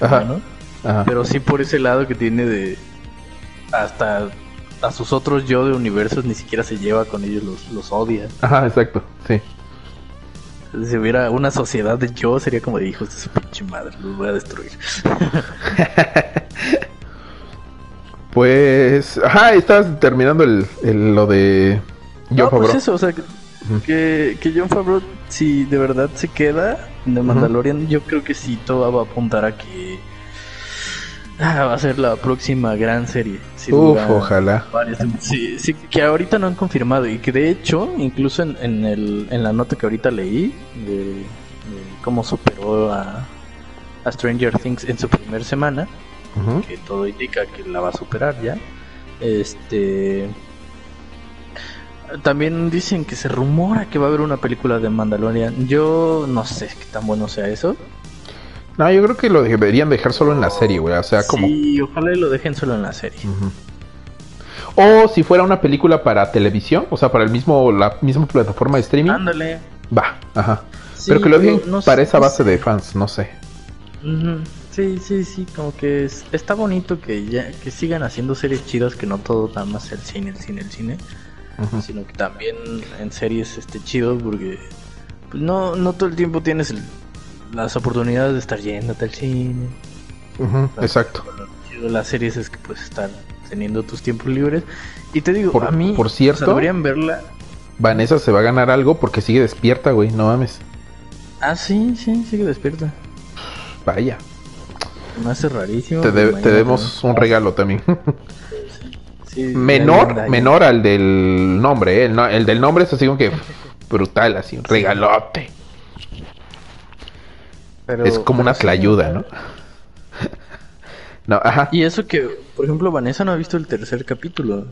Ajá. ¿no? ajá. pero sí por ese lado que tiene de hasta a sus otros yo de universos ni siquiera se lleva con ellos, los, los odia. Ajá, exacto, sí. Si hubiera una sociedad de yo sería como de hijos de su pinche madre, los voy a destruir. Pues, ajá, estabas terminando el, el- lo de John no, Favreau. pues eso, o sea, que, que, que John Favreau, si de verdad se queda de Mandalorian, yo creo que sí todo va a apuntar a que ah, va a ser la próxima gran serie. Uf, ojalá. Varias Sí, sí, que ahorita no han confirmado y que de hecho, incluso en, en, el, en la nota que ahorita leí de, de cómo superó a, a Stranger Things en su primer semana, que todo indica que la va a superar ya. Este también dicen que se rumora que va a haber una película de Mandalorian. Yo no sé qué tan bueno sea eso. No, yo creo que lo deberían dejar solo en la serie, güey. O sea, como. Sí, ojalá lo dejen solo en la serie. O si fuera una película para televisión, o sea, para el mismo la misma plataforma de streaming, Ándale. va, ajá. Sí, pero que lo dejen no sé, para esa no base sé. de fans, no sé. Ujú. Sí, sí, sí, como que es- está bonito que ya que sigan haciendo series chidas, que no todo nada más el cine, el cine, el cine, sino que también en series esté chido porque pues, no, no todo el tiempo tienes el- las oportunidades de estar yéndote al cine. Ujú, Exacto. Lo chido de las series es que puedes estar teniendo tus tiempos libres. Y te digo, Por- a mí, por cierto- o sea, deberían verla. Vanessa se va a ganar algo porque sigue despierta, güey, no mames. Ah, sí, sí, sigue despierta. Vaya. Me hace rarísimo. Te, de- te demos un regalo también. Sí, menor, menor al del nombre, ¿eh? el, no- el del nombre es así como que brutal, así, un regalote. Pero- es como pero una sí, tlayuda, ¿no? no, ajá. Y eso que, por ejemplo, Vanessa no ha visto el tercer capítulo.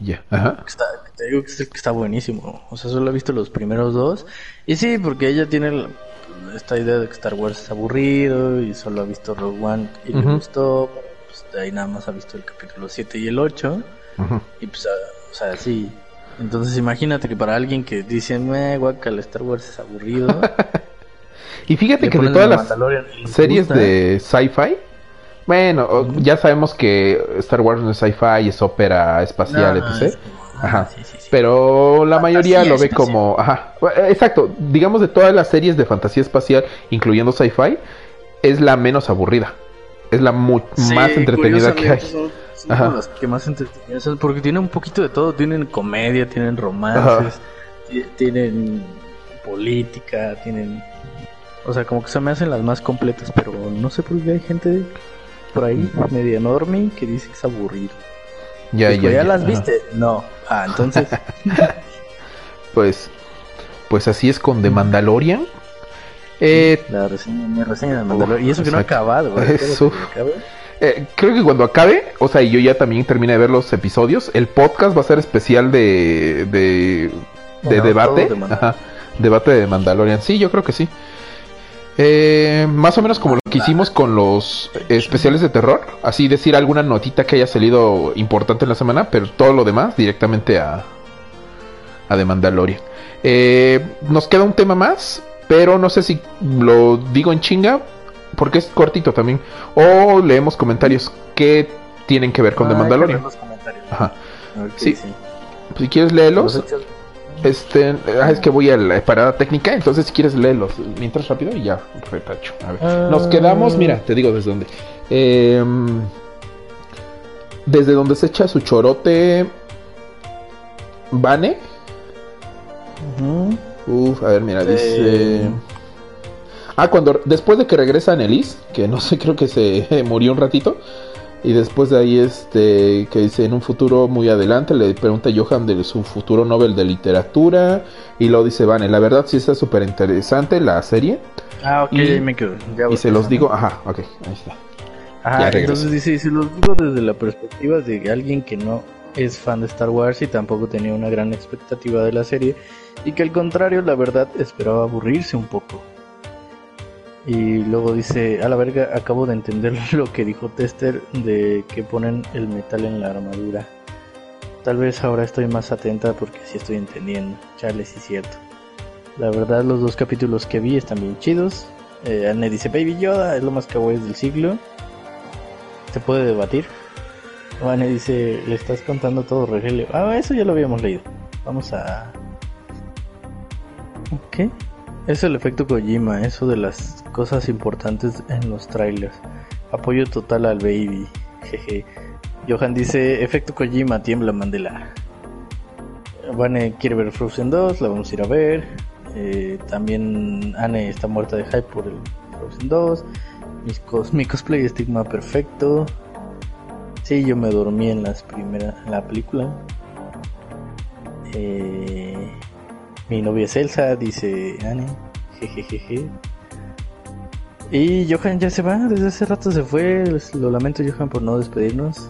Ya, ajá. que Está, te digo que es el que está buenísimo. O sea, solo ha visto los primeros dos. Y sí, porque ella tiene el- esta idea de que Star Wars es aburrido y solo ha visto Rogue One y le Ujú. gustó. Pues de ahí nada más ha visto el capítulo 7 y el 8. Ujú. Y pues, ah, o sea, sí. Entonces imagínate que para alguien que dice, me guacal, Star Wars es aburrido. Y fíjate que de todas las series gusta. de sci-fi, bueno, ya sabemos que Star Wars no es sci-fi, es ópera espacial, No, etc. es como, Ajá. sí, sí, sí. Pero la mayoría lo ve espacial. como, ajá, eh, exacto, digamos de todas las series de fantasía espacial, incluyendo sci-fi, es la menos aburrida. Es la mu- más entretenida que hay. curiosamente Son, son Ajá. las que más entretenidas porque tienen un poquito de todo, tienen comedia, tienen romances, ti- tienen política, tienen... O sea, como que se me hacen las más completas, pero no sé por qué hay gente por ahí, media enorme, que dice que es aburrido. Ya, ya, ¿Ya ya, las viste? No. Ah, entonces... Pues, pues así es con The Mandalorian. Eh, la reseña, mi reseña de Mandalorian. Y eso que no ha acabado, güey. Eso. Eh, creo que cuando acabe, o sea, y yo ya también termine de ver los episodios, el podcast va a ser especial de, de, de Bueno, debate. de. Ajá, debate de Mandalorian. Sí, yo creo que sí. Eh, más o menos como lo que hicimos con los especiales de terror. Así decir alguna notita que haya salido importante en la semana, pero todo lo demás directamente a, a The Mandalorian. Eh, nos queda un tema más, pero no sé si lo digo en chinga, porque es cortito también. O leemos comentarios que tienen que ver con The Ah, que Mandalorian. los comentarios. Ajá. Ok, Sí. Si quieres léelos, Los hechos- este, ah, es que voy a la parada técnica, entonces si quieres léelos mientras rápido y ya retacho. A ver. Ah. Nos quedamos, mira, te digo desde dónde. Em, desde donde se echa su chorote Vane. Ujú. Uf, a ver, mira, dice. Ah, cuando después de que regresa Annelies, que no sé, creo que se murió un ratito. Y después de ahí, este, que dice en un futuro muy adelante, le pregunta a Johan de su futuro Nobel de literatura. Y luego dice, Vane, la verdad sí está súper interesante la serie. Ah, ok, Y- me quedo. Ya Y se los digo, ajá, ok, ahí está. Ajá, regreso. entonces dice, se los digo desde la perspectiva de alguien que no es fan de Star Wars y tampoco tenía una gran expectativa de la serie y que al contrario, la verdad, esperaba aburrirse un poco. Y luego dice, a la verga, acabo de entender lo que dijo Tester de que ponen el metal en la armadura. Tal vez ahora estoy más atenta porque sí estoy entendiendo. Chale, sí es cierto. La verdad, los dos capítulos que vi están bien chidos. Eh, Anne dice, Baby Yoda es lo más kawaii del siglo. ¿Se puede debatir? Anne dice, le estás contando todo, Rogelio. Ah, eso ya lo habíamos leído. Vamos a... ¿Qué? Es el efecto Kojima, eso de las cosas importantes en los trailers. Apoyo total al baby. Jeje. Johan dice, efecto Kojima, tiembla Mandela. Vane quiere ver Frozen 2, la vamos a ir a ver. Eh, también Anne está muerta de hype por el Frozen 2. Mis cos- mi cosplay estigma perfecto. Sí, yo me dormí en las primeras, en la película. Eh, mi novia es Elsa, dice Anne. Jejejeje. Y Johan ya se va, desde hace rato se fue. Lo lamento, Johan, por no despedirnos.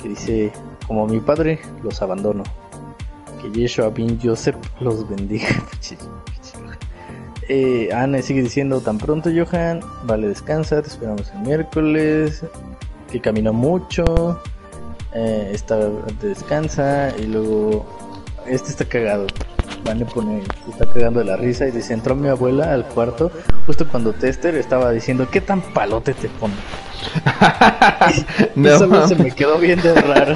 Que dice: Como mi padre, los abandono. Que Yeshua bin Joseph los bendiga. Eh, Anne sigue diciendo: Tan pronto, Johan. Vale, descansa. Te esperamos el miércoles. Que caminó mucho. Eh, está, descansa. Y luego: Este está cagado. Vane pone, se está cagando de la risa y dice, entró mi abuela al cuarto justo cuando Tester estaba diciendo, ¿qué tan palote te pone? No, Eso no se me quedó bien de raro.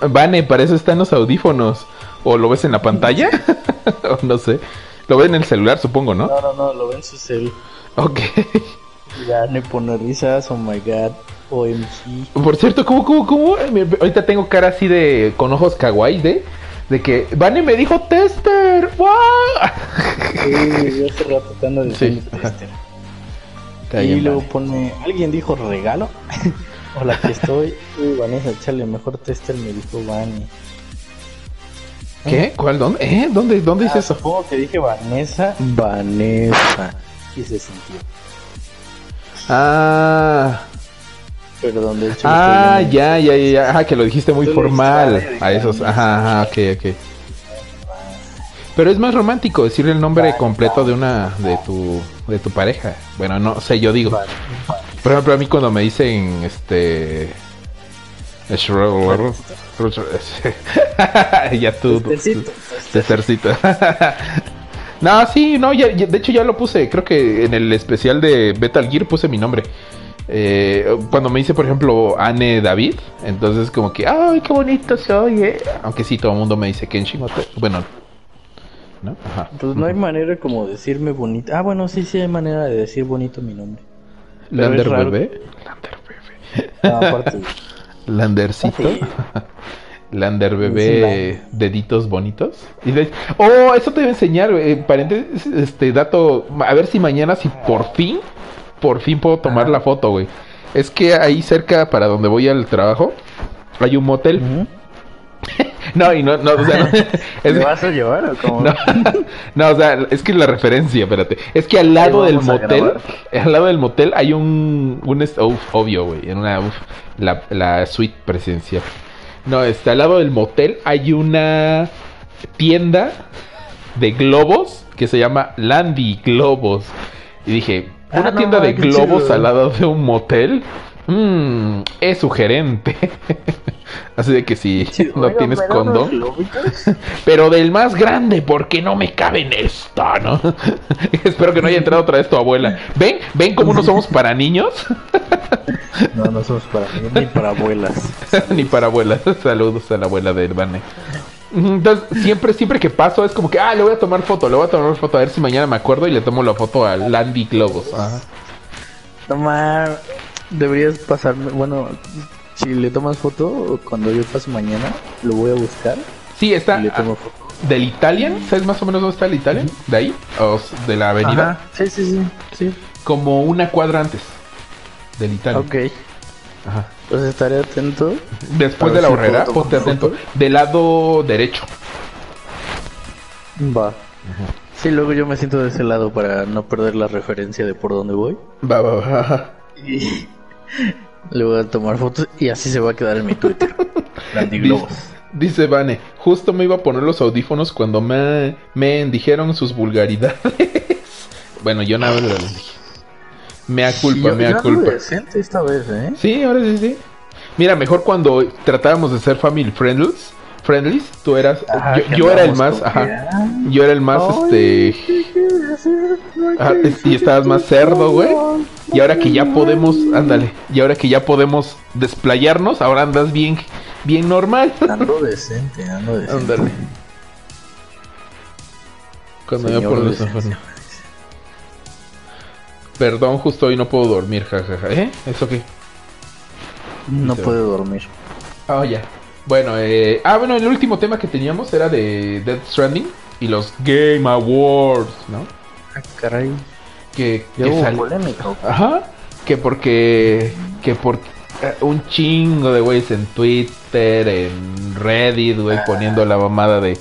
Vane, para eso están los audífonos. ¿O lo ves en la pantalla? o no sé. Lo ves en el celular, supongo, ¿no? No, no, no, lo ven su cel. Ok. Y Vane pone risas, oh my god, OMG. Por cierto, ¿cómo, cómo, cómo? Ahorita tengo cara así de. con ojos kawaii de. De que. Vane me dijo tester. ¡Wow! Sí, yo hace rato te ando diciendo Sí, ajá. Tester. Está Y luego Vane. pone, ¿alguien dijo regalo? Hola, aquí estoy. Uy, Vanessa, chale, mejor Tester me dijo Vane. ¿Qué? ¿Cuál? ¿Dónde? ¿Eh? ¿Dónde, dónde dice Ah, eso? Supongo que dije Vanessa. Vanessa. Y se sintió. Ah. Perdón, de hecho. Ah, estoy ya, ya, ya. Ajá, que lo dijiste muy formal. A esos. Ajá, ajá, ok, ok. Pero es más romántico decirle el nombre completo de una. de tu. de tu pareja. Bueno, no sé, yo digo. Por ejemplo, a mí cuando me dicen este. ya tú. Testercito. Testercito. no, sí, no, ya, ya- de hecho ya lo puse. Creo que en el especial de Metal Gear puse mi nombre. Eh, cuando me dice, por ejemplo, Anne David, entonces como que, ay, qué bonito soy, eh". Aunque sí, todo el mundo me dice Kenshin. o te- Bueno, ¿no? Ajá. Pues no hay manera como decirme bonito. Ah, bueno, sí, sí hay manera de decir bonito mi nombre. pero Lander bebé. Lander bebé. Ah, aparte. Landercito. Sí. Lander bebé deditos bonitos. Y de- oh, eso te voy a enseñar, güey. Paréntesis, este dato. A ver si mañana, si por fin, por fin puedo tomar la foto, güey. Es que ahí cerca, para donde voy al trabajo, hay un motel. No, y no, no, o sea, no, es- ¿Me vas a llevar o cómo? no, no, o sea, es que la referencia, espérate. Es que al lado del motel, al lado del motel hay un, un uf, obvio, güey, en una, uf, la, la suite presidencial. No, este, al lado del motel hay una tienda de globos que se llama Landy Globos. Y dije, Ah, una no tienda de globos chido. al lado de un motel. Mmm, es sugerente. Así de que si no Oiga, tienes ¿me da unos condón. Pero del más grande, porque no me cabe en esta, ¿no? Espero que no haya entrado otra vez tu abuela. ¿Ven? ¿Ven cómo no somos para niños? No, no somos para niños ni para abuelas. Ni para abuelas. Saludos a la abuela de Vane. Entonces, siempre, siempre que paso es como que, ah, le voy a tomar foto, le voy a tomar foto, a ver si mañana me acuerdo y le tomo la foto a Landy Globos. Ajá. Tomar, deberías pasarme, bueno, si le tomas foto, cuando yo pase mañana, lo voy a buscar Sí, está y le tomo foto. del Italian. ¿Sabes más o menos dónde está el Italian? ¿De ahí? ¿O de la avenida? Ajá, Sí, sí, sí, sí. Como una cuadra antes del Italian. Ok, Ajá. Pues estaré atento. Después de la si horrera, ponte atento. foto. Del lado derecho. Va. Sí, luego yo me siento de ese lado para no perder la referencia de por dónde voy. Va, va, va. Y le voy a tomar fotos y así se va a quedar en mi Twitter. Globos. Dice Vane, justo me iba a poner los audífonos cuando me, me dijeron sus vulgaridades. bueno, yo nada más les dije. Mea culpa, Yo- mea yo culpa. decente esta vez, ¿eh? Sí, ahora sí, sí. Mira, mejor cuando tratábamos de ser family friendlies, friendlies, tú eras, Ajá, yo, era el más, que, ajá, "Ah, yo era el más, este, y estabas más cerdo, güey. Y ahora que ya podemos, ándale, y ahora que ya podemos desplayarnos, ahora andas bien, bien normal. Ando decente, ando decente. Ándale. Cuando Señor por los. Perdón, justo hoy no puedo dormir, jajaja. ¿Eh? ¿Eso qué? No puede dormir. Ah, ya. Bueno, eh... Ah, bueno, el último tema que teníamos era de Death Stranding y los Game Awards, ¿no? Ah, caray. Que, que hubo sal- polémica. Ajá. Que porque. Que por eh, un chingo de güeyes en Twitter, en Reddit, güey, poniendo la mamada de.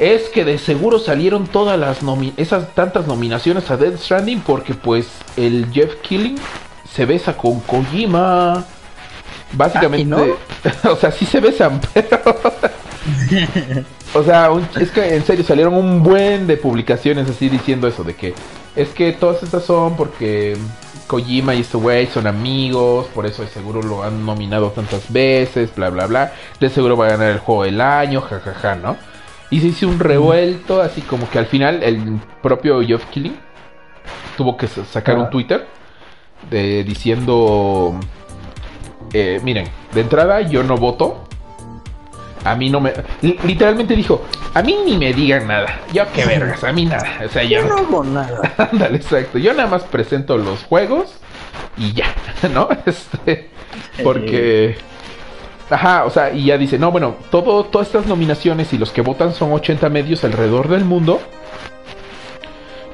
Es que de seguro salieron todas las nomi esas tantas nominaciones a Death Stranding porque pues el Jeff Killing se besa con Kojima. Básicamente, Ah, ¿y o sea, sí se besan, pero o sea, un- es que en serio salieron un buen de publicaciones así diciendo eso, de que es que todas estas son porque Kojima y este güey son amigos, por eso de seguro lo han nominado tantas veces, bla, bla, bla. De seguro va a ganar el juego del año, jajaja, ¿no? Y se hizo un revuelto, así como que al final el propio Geoff Killing tuvo que sa- sacar un Ajá. Twitter de, diciendo, eh, miren, de entrada yo no voto. A mí no me... li- Literalmente dijo, a mí ni me digan nada. Yo qué vergas, a mí nada. O sea, yo Yo no hago nada. Ándale, exacto. Yo nada más presento los juegos y ya, ¿no? Este, porque... Ajá, o sea, y ya dice, no, bueno, todo, todas estas nominaciones y los que votan son 80 medios alrededor del mundo.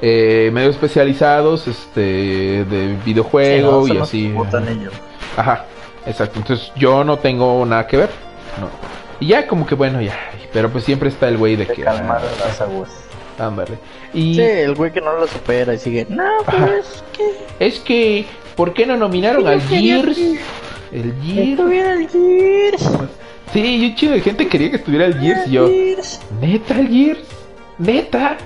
Eh, medios especializados, este, de videojuego Sí, no, y son así. los que votan ellos. Ajá, exacto. Entonces yo no tengo nada que ver. No. Y ya como que bueno, ya. Pero pues siempre está el güey de Se que... calmaron las aguas. ah, ándale. Y... Sí, el güey que no lo supera y sigue. No, Ajá. pero es que. Es que, ¿por qué no nominaron al quería Gears? que El Gears. Estuviera el Gears. Sí, y un chingo de gente quería que estuviera el Gears. Y yo, Gears. ¿neta el Gears? ¿Neta?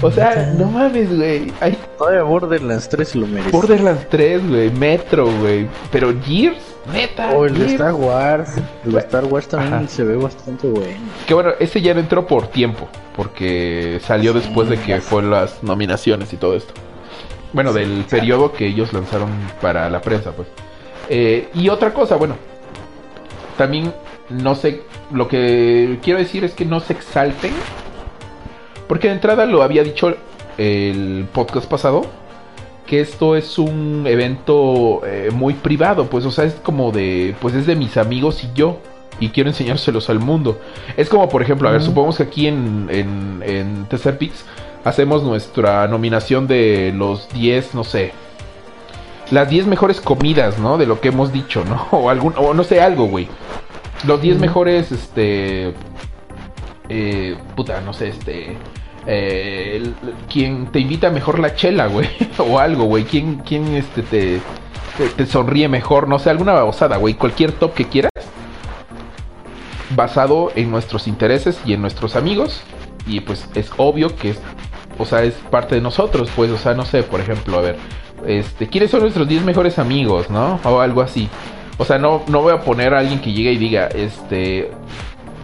O sea, Neta. no mames, güey. Hay Todavía Borderlands 3 se lo merece. Borderlands 3, güey. Metro, güey. Pero Gears, neta. O el de Gears. Star Wars. El de Star Wars también Ajá. se ve bastante bueno. Que bueno, ese ya no entró por tiempo. Porque salió Sí, después de que fue las nominaciones y todo esto. Bueno, del periodo que ellos lanzaron para la prensa, pues. Eh, y otra cosa, bueno. También no sé. Lo que quiero decir es que no se exalten. Porque de entrada lo había dicho el podcast pasado. Que esto es un evento eh, muy privado. Pues, o sea, es como de. Pues es de mis amigos y yo. y quiero enseñárselos al mundo. Es como, por ejemplo, a ver, supongamos que aquí en, en, en Pix hacemos nuestra nominación de los 10, no sé, las 10 mejores comidas, ¿no? De lo que hemos dicho, ¿no? O algún, o no sé, algo, güey. Los 10 mejores, este... Eh, puta, no sé, este... Eh, quien te invita mejor la chela, güey. o algo, güey. ¿Quién, quién este, te, te, sonríe mejor? No sé, alguna babosada, güey. Cualquier top que quieras. Basado en nuestros intereses y en nuestros amigos. Y pues es obvio que es, o sea, es parte de nosotros, pues, o sea, no sé, por ejemplo, a ver, este, ¿quiénes son nuestros 10 mejores amigos, no? O algo así. O sea, no, no voy a poner a alguien que llegue y diga, este,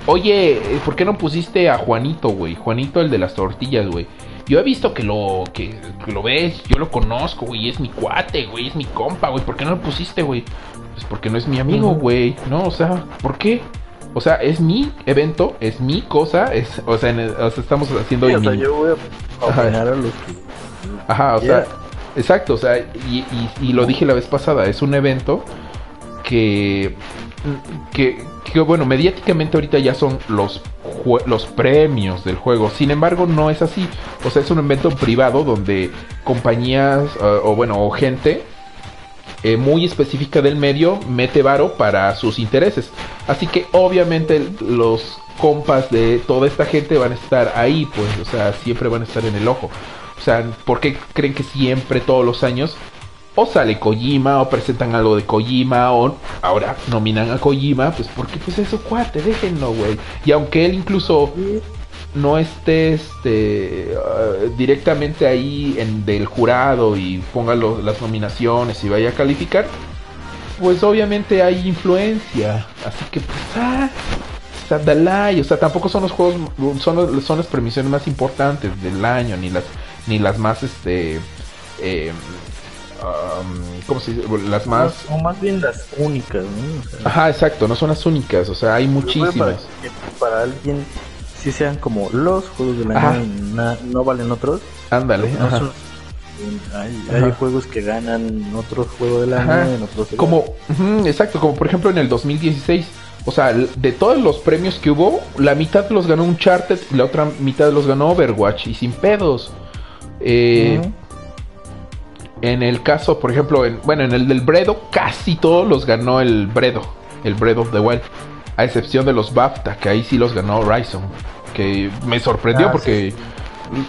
oye, ¿por qué no pusiste a Juanito, güey? Juanito, el de las tortillas, güey. Yo he visto que lo, que, lo ves, yo lo conozco, güey, es mi cuate, güey, es mi compa, güey. ¿Por qué no lo pusiste, güey? Pues porque no es mi amigo, güey, ¿no? O sea, ¿por qué? O sea, es mi evento, es mi cosa, es, o sea, estamos haciendo... o sea, yo voy a opinar a que... Ajá, o sea, exacto, o sea, y, lo dije la vez pasada, es un evento que, que, que, bueno, mediáticamente ahorita ya son los, los premios del juego. Sin embargo, no es así. O sea, es un evento privado donde compañías o bueno, o gente eh, muy específica del medio mete varo para sus intereses. Así que obviamente los compas de toda esta gente van a estar ahí, pues, o sea, siempre van a estar en el ojo. O sea, ¿por qué creen que siempre, todos los años, o sale Kojima, o presentan algo de Kojima, o ahora nominan a Kojima, pues porque pues eso cuate, déjenlo, güey. Y aunque él incluso no esté este, ah, directamente ahí en del jurado y ponga las nominaciones y vaya a calificar, pues obviamente hay influencia. Así que pues, ah, o sea, tampoco son los juegos, son, son las premisiones más importantes del año, ni las, ni las más, este, eh, ¿cómo se dice? Las más... O más bien las únicas, ¿no? Ajá, exacto, no son las únicas, o sea, hay muchísimas. para alguien si sean como los juegos del año y no valen otros. Ándale. hay, juegos que ganan otro juego del año en otros Como, exacto, como por ejemplo en el 2016. O sea, de todos los premios que hubo, la mitad los ganó Uncharted y la otra mitad los ganó Overwatch y sin pedos. Eh, en el caso, por ejemplo, en, bueno, en el del Bredo, casi todos los ganó el Bredo, el Bredo of the Wild. A excepción de los BAFTA, que ahí sí los ganó Ryzen que me sorprendió ah, porque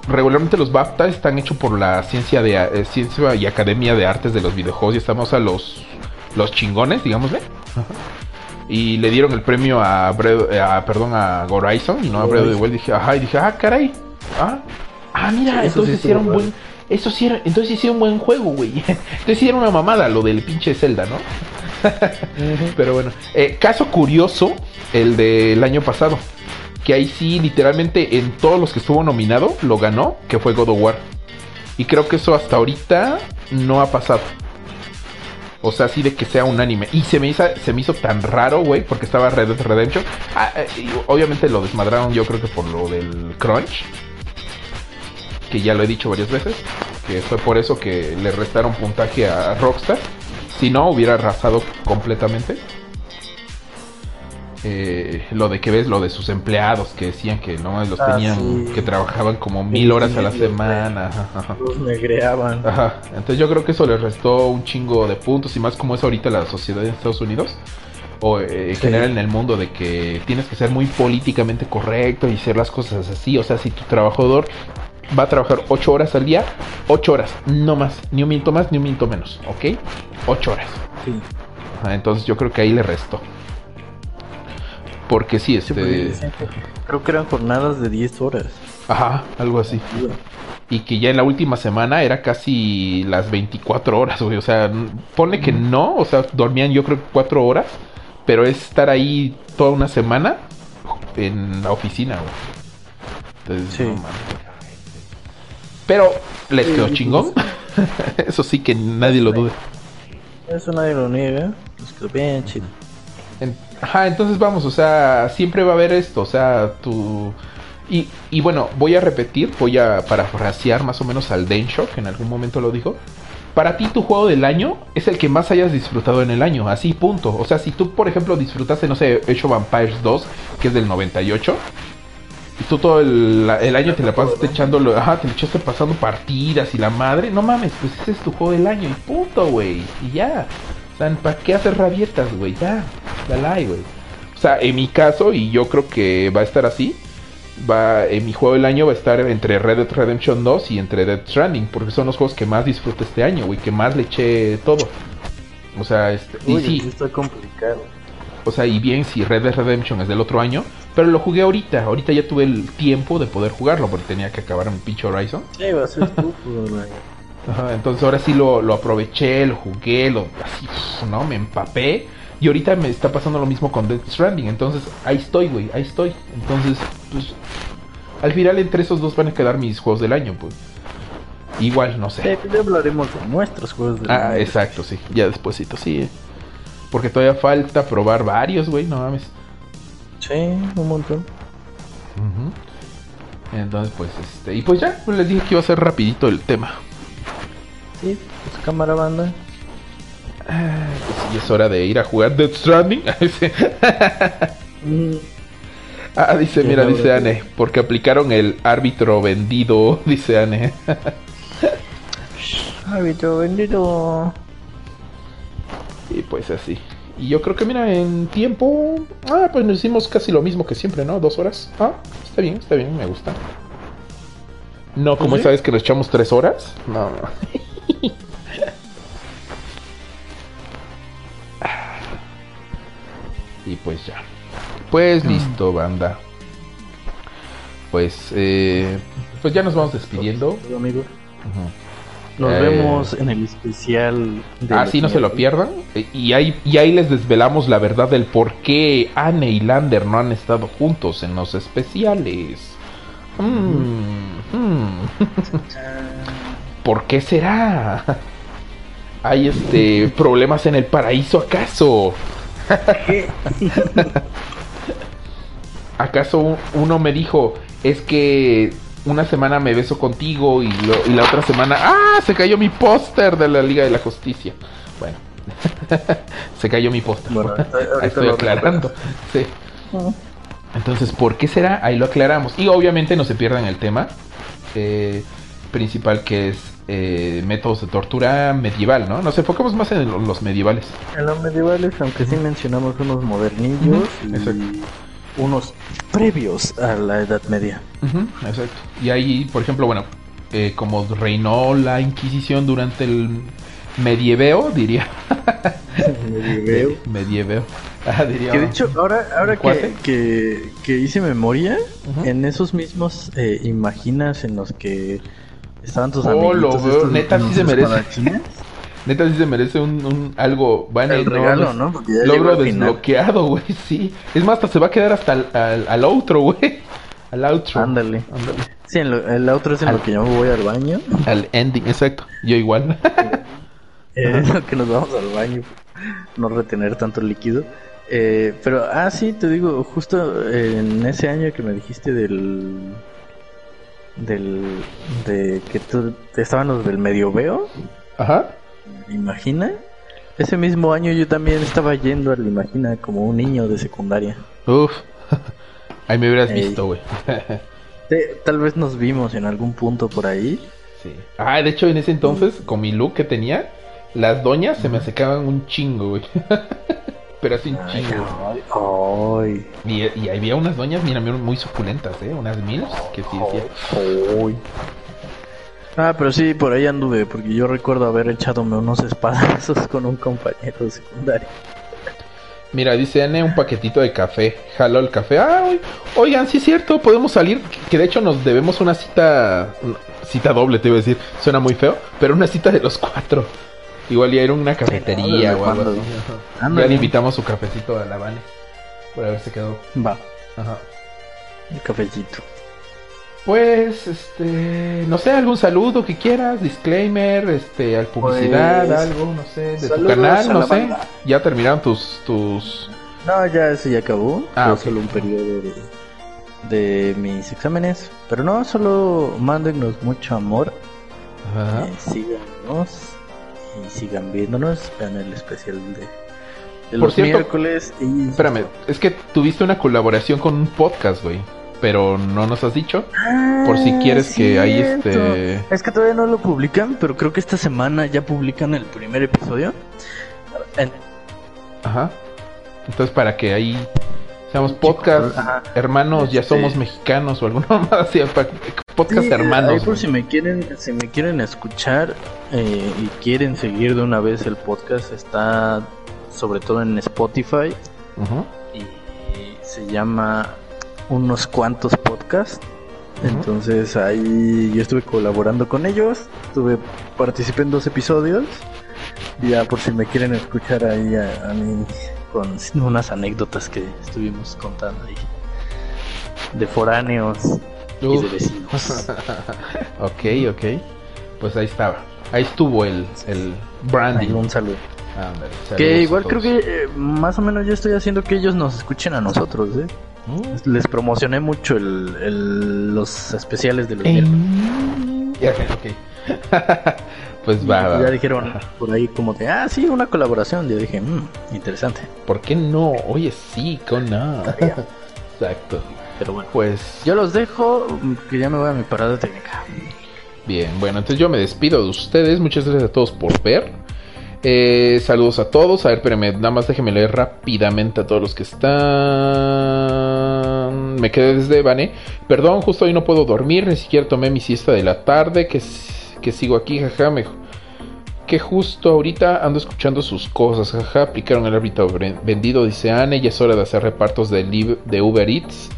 regularmente los BAFTA están hechos por la ciencia de eh, ciencia y academia de artes de los videojuegos y estamos a los los chingones, digámosle. Y le dieron el premio a, perdón a Horizon y no a of the Wild. Dije, ajá, y dije, ah, caray. Ah, ah mira, entonces hicieron buen eso sí era, entonces hicieron un buen juego, güey. Entonces sí era una mamada lo del pinche Zelda, ¿no? Pero bueno, eh, caso curioso, el del año pasado que ahí sí, literalmente en todos los que estuvo nominado, lo ganó, que fue God of War. Y creo que eso hasta ahorita no ha pasado. O sea, así de que sea un anime. Y se me hizo, se me hizo tan raro, güey, porque estaba Red Dead Redemption. Ah, eh, obviamente lo desmadraron yo creo que por lo del crunch. Que ya lo he dicho varias veces. Que fue por eso que le restaron puntaje a Rockstar. Si no, hubiera arrasado completamente. Eh, lo de que ves, lo de sus empleados que decían que no los ah, tenían, que trabajaban como mil horas a la semana. Los negreaban. Entonces yo creo que eso les restó un chingo de puntos y más como es ahorita la sociedad en Estados Unidos o eh, en general en el mundo de que tienes que ser muy políticamente correcto y hacer las cosas así. O sea, si tu trabajador va a trabajar ocho horas al día, ocho horas, no más, ni un minuto más, ni un minuto menos, ¿ok? Ocho horas. entonces yo creo que ahí le restó. Porque sí, este... creo que eran jornadas de 10 horas. Ajá, algo así. Y que ya en la última semana era casi las 24 horas, güey. O sea, pone que no, o sea, dormían yo creo 4 horas, pero es estar ahí toda una semana en la oficina, güey. Entonces, sí. Pero les quedó chingón. Eso sí que nadie lo dude. Eso nadie lo niega. Les quedó bien chido. Ajá, entonces vamos, o sea, siempre va a haber esto, o sea, tu... Y, y bueno, voy a repetir, voy a parafrasear más o menos al Densho, que en algún momento lo dijo. para ti tu juego del año es el que más hayas disfrutado en el año, así punto. O sea, si tú, por ejemplo, disfrutaste, no sé, of Vampires 2, que es del 98, y tú todo el, el año te la pasaste echándolo, ajá, te echaste pasando partidas y la madre, no mames, pues ese es tu juego del año y punto, güey. Y ya. O sea, ¿para qué hacer rabietas, güey? Ya, dale, güey. O sea, en mi caso, y yo creo que va a estar así, va en mi juego del año va a estar entre Red Dead Redemption 2 y entre Dead Stranding, porque son los juegos que más disfruto este año, güey, que más le eché todo. O sea, este, y Uy, sí, está complicado. o sea, y bien si Red Dead Redemption es del otro año, pero lo jugué ahorita, ahorita ya tuve el tiempo de poder jugarlo porque tenía que acabar mi pinche Horizon. Sí, va a ser. Ajá, entonces ahora sí lo, lo aproveché, lo jugué, lo así, ¿no? Me empapé. Y ahorita me está pasando lo mismo con Death Stranding. Entonces ahí estoy, güey, ahí estoy. Entonces, pues, al final entre esos dos van a quedar mis juegos del año, pues. Igual, no Sí, sé. ya hablaremos de nuestros juegos de Ah, exacto, sí. Ya despuésito, sí. eh. Porque todavía falta probar varios, güey, no mames. Sí, un montón. Entonces, pues, este. Y pues ya, pues les dije que iba a ser rapidito el tema. Sí, pues cámara banda. Ah, pues sí, es hora de ir a jugar Death Stranding. Mm, Ah, dice, Sí, mira, dice Anne, porque aplicaron el árbitro vendido, dice Anne. Hábito bendito. y pues así. Y yo creo que, mira, en tiempo. Ah, pues nos hicimos casi lo mismo que siempre, ¿no? Dos horas. Ah, está bien, está bien, me gusta. No, como ¿Sí? esa vez que nos echamos tres horas. No, no. y pues ya. Pues listo, banda. Pues, eh, pues ya nos vamos despidiendo. Ujú. Nos Eh, vemos en el especial. de Ah, sí, no se lo pierdan. Eh, Y ahí, y ahí les desvelamos la verdad del por qué Anne y Lander no han estado juntos en los especiales. Mm, mm. ¿Por qué será? ¿Hay este problemas en el paraíso acaso? ¿Acaso un- uno me dijo, es que una semana me beso contigo y, lo- y la otra semana, ¡ah! Se cayó mi póster de la Liga de la Justicia. Bueno, se cayó mi póster. Bueno, estoy aclarando. Sí. Entonces, ¿por qué será? Ahí lo aclaramos. Y obviamente no se pierdan el tema eh, principal que es eh, métodos de tortura medieval, ¿no? Nos enfocamos más en lo- los medievales. En los medievales, aunque sí mencionamos unos modernillos y exacto. Unos previos a la Edad Media. Ujú, exacto. Y ahí, por ejemplo, bueno, eh, como reinó la Inquisición durante el medieveo, diría. Medieveo. Medieveo. Ah, diría. Que de hecho, ahora, ahora que, que, que hice memoria, en esos mismos eh, imaginas en los que estaban tus Oh, amiguitos. lo veo, neta, sí se merece. Neta, sí se merece un, un- algo. Bueno, El no, regalo, no- ya Logro desbloqueado, güey, sí. Es más, hasta se va a quedar hasta al, al, al outro, güey. Al outro. Ándale. Ándale. Sí, en lo- el otro es en Al- lo que yo me voy al baño. Al ending, exacto. Yo igual. Eh, que nos vamos al baño. No retener tanto líquido. Eh, pero, ah, sí, te digo, justo en ese año que me dijiste del. del. de que tú estaban los del medioveo. Ajá. Imagina. Ese mismo año yo también estaba yendo al Imagina como un niño de secundaria. Uf. Ahí me hubieras Ey. visto, güey. Tal vez nos vimos en algún punto por ahí. Sí. Ah, de hecho, en ese entonces, con mi look que tenía, las doñas se me secaban un chingo, güey. Pero así un chingo. Ay, Y, y había unas doñas, mira, muy suculentas, ¿eh? Unas mil que sí decía. Ay. Ah, pero sí, por ahí anduve, porque yo recuerdo haber echadome unos espadazos con un compañero de secundaria. Mira, dice Anne un paquetito de café. Jaló el café. Ah, oy- oigan, sí es cierto, podemos salir. Que de hecho nos debemos una cita. una cita doble, te iba a decir. Suena muy feo, pero una cita de los cuatro. Igual ya era una cafetería ¿desde o algo así. Ya le invitamos su cafecito a la Vane. Por haberse quedado. Va, Ajá. el cafecito. Pues, este, no sé, algún saludo que quieras, disclaimer, este, al publicidad, Pues, algo, no sé, de tu canal, no sé. banda. Ya terminaron tus, tus, No, ya eso ya acabó. Ah, Fue ok. solo un periodo de, de mis exámenes. Pero no, solo mándennos mucho amor. Ajá. eh, síganos. y sigan viéndonos. Vean el especial de, de Por los cierto, miércoles. Y... Espérame, es que tuviste una colaboración con un podcast, güey. Pero no nos has dicho. Por si Ah, quieres que ahí este. Es que todavía no lo publican, pero creo que esta semana ya publican el primer episodio. En- Ajá. Entonces, para que ahí seamos podcast Ajá. hermanos, ya Este- somos mexicanos o alguna más así. Podcast Sí, hermanos. ahí por si me quieren, si me quieren escuchar eh, y quieren seguir de una vez el podcast, está sobre todo en Spotify Ujú. y se llama unos cuantos podcasts. Entonces ahí yo estuve colaborando con ellos, estuve participé en dos episodios. Ya por si me quieren escuchar ahí a, a mí con unas anécdotas que estuvimos contando ahí de foráneos y de vecinos. ok, ok. Pues ahí estaba. Ahí estuvo el, el Ahí branding. un saludo. Que igual creo que eh, más o menos yo estoy haciendo que ellos nos escuchen a nosotros, ¿eh? Mm. Les promocioné mucho el, el- los especiales de los Eh, miércoles. ya, ok. pues va, va, ya dijeron por ahí como de, ah, sí, una colaboración. Yo dije, mmm, interesante. ¿Por qué no? Oye, sí, con no. Exacto. Pero bueno, Pues yo los dejo, que ya me voy a mi parada técnica. bien, bueno, entonces yo me despido de ustedes. Muchas gracias a todos por ver. Eh, saludos a todos. A ver, espérenme, nada más déjenme leer rápidamente a todos los que están. Me quedé desde Bane. Perdón, justo hoy no puedo dormir. Ni siquiera tomé mi siesta de la tarde. Que, sigo aquí, jaja. Que justo ahorita ando escuchando sus cosas. Jaja, aplicaron el árbitro vendido. Dice Anne. Ya es hora de hacer repartos de, de Uber Eats.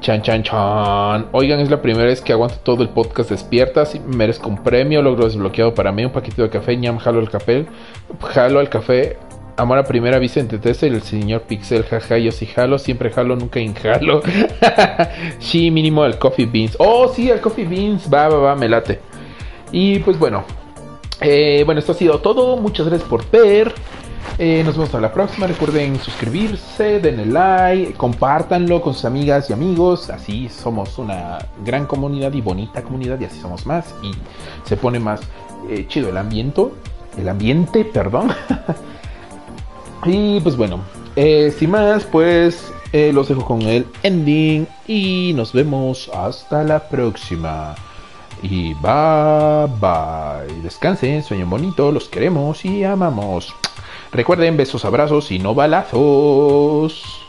Chan, chan, chan. Oigan, es la primera vez que aguanto todo el podcast despierta. Sí, merezco un premio. Logro desbloqueado para mí. Un paquetito de café. ñam, jalo al café. Jalo al café. Amor a primera vista Tessa y el señor Pixel. Jaja, yo sí jalo. Siempre jalo, nunca injalo. sí, mínimo el Coffee Beans. Oh, sí, el Coffee Beans. Va, va, va, me late. Y pues bueno. Eh, bueno, esto ha sido todo. Muchas gracias por ver. Eh, nos vemos hasta la próxima. Recuerden suscribirse, denle like, compártanlo con sus amigas y amigos. Así somos una gran comunidad y bonita comunidad y así somos más. Y se pone más eh, chido el ambiente. El ambiente, perdón. y pues bueno, eh, sin más, pues los dejo con el ending y nos vemos hasta la próxima. Y bye bye. Descansen, sueñen bonito, los queremos y amamos. Recuerden, besos, abrazos y no balazos.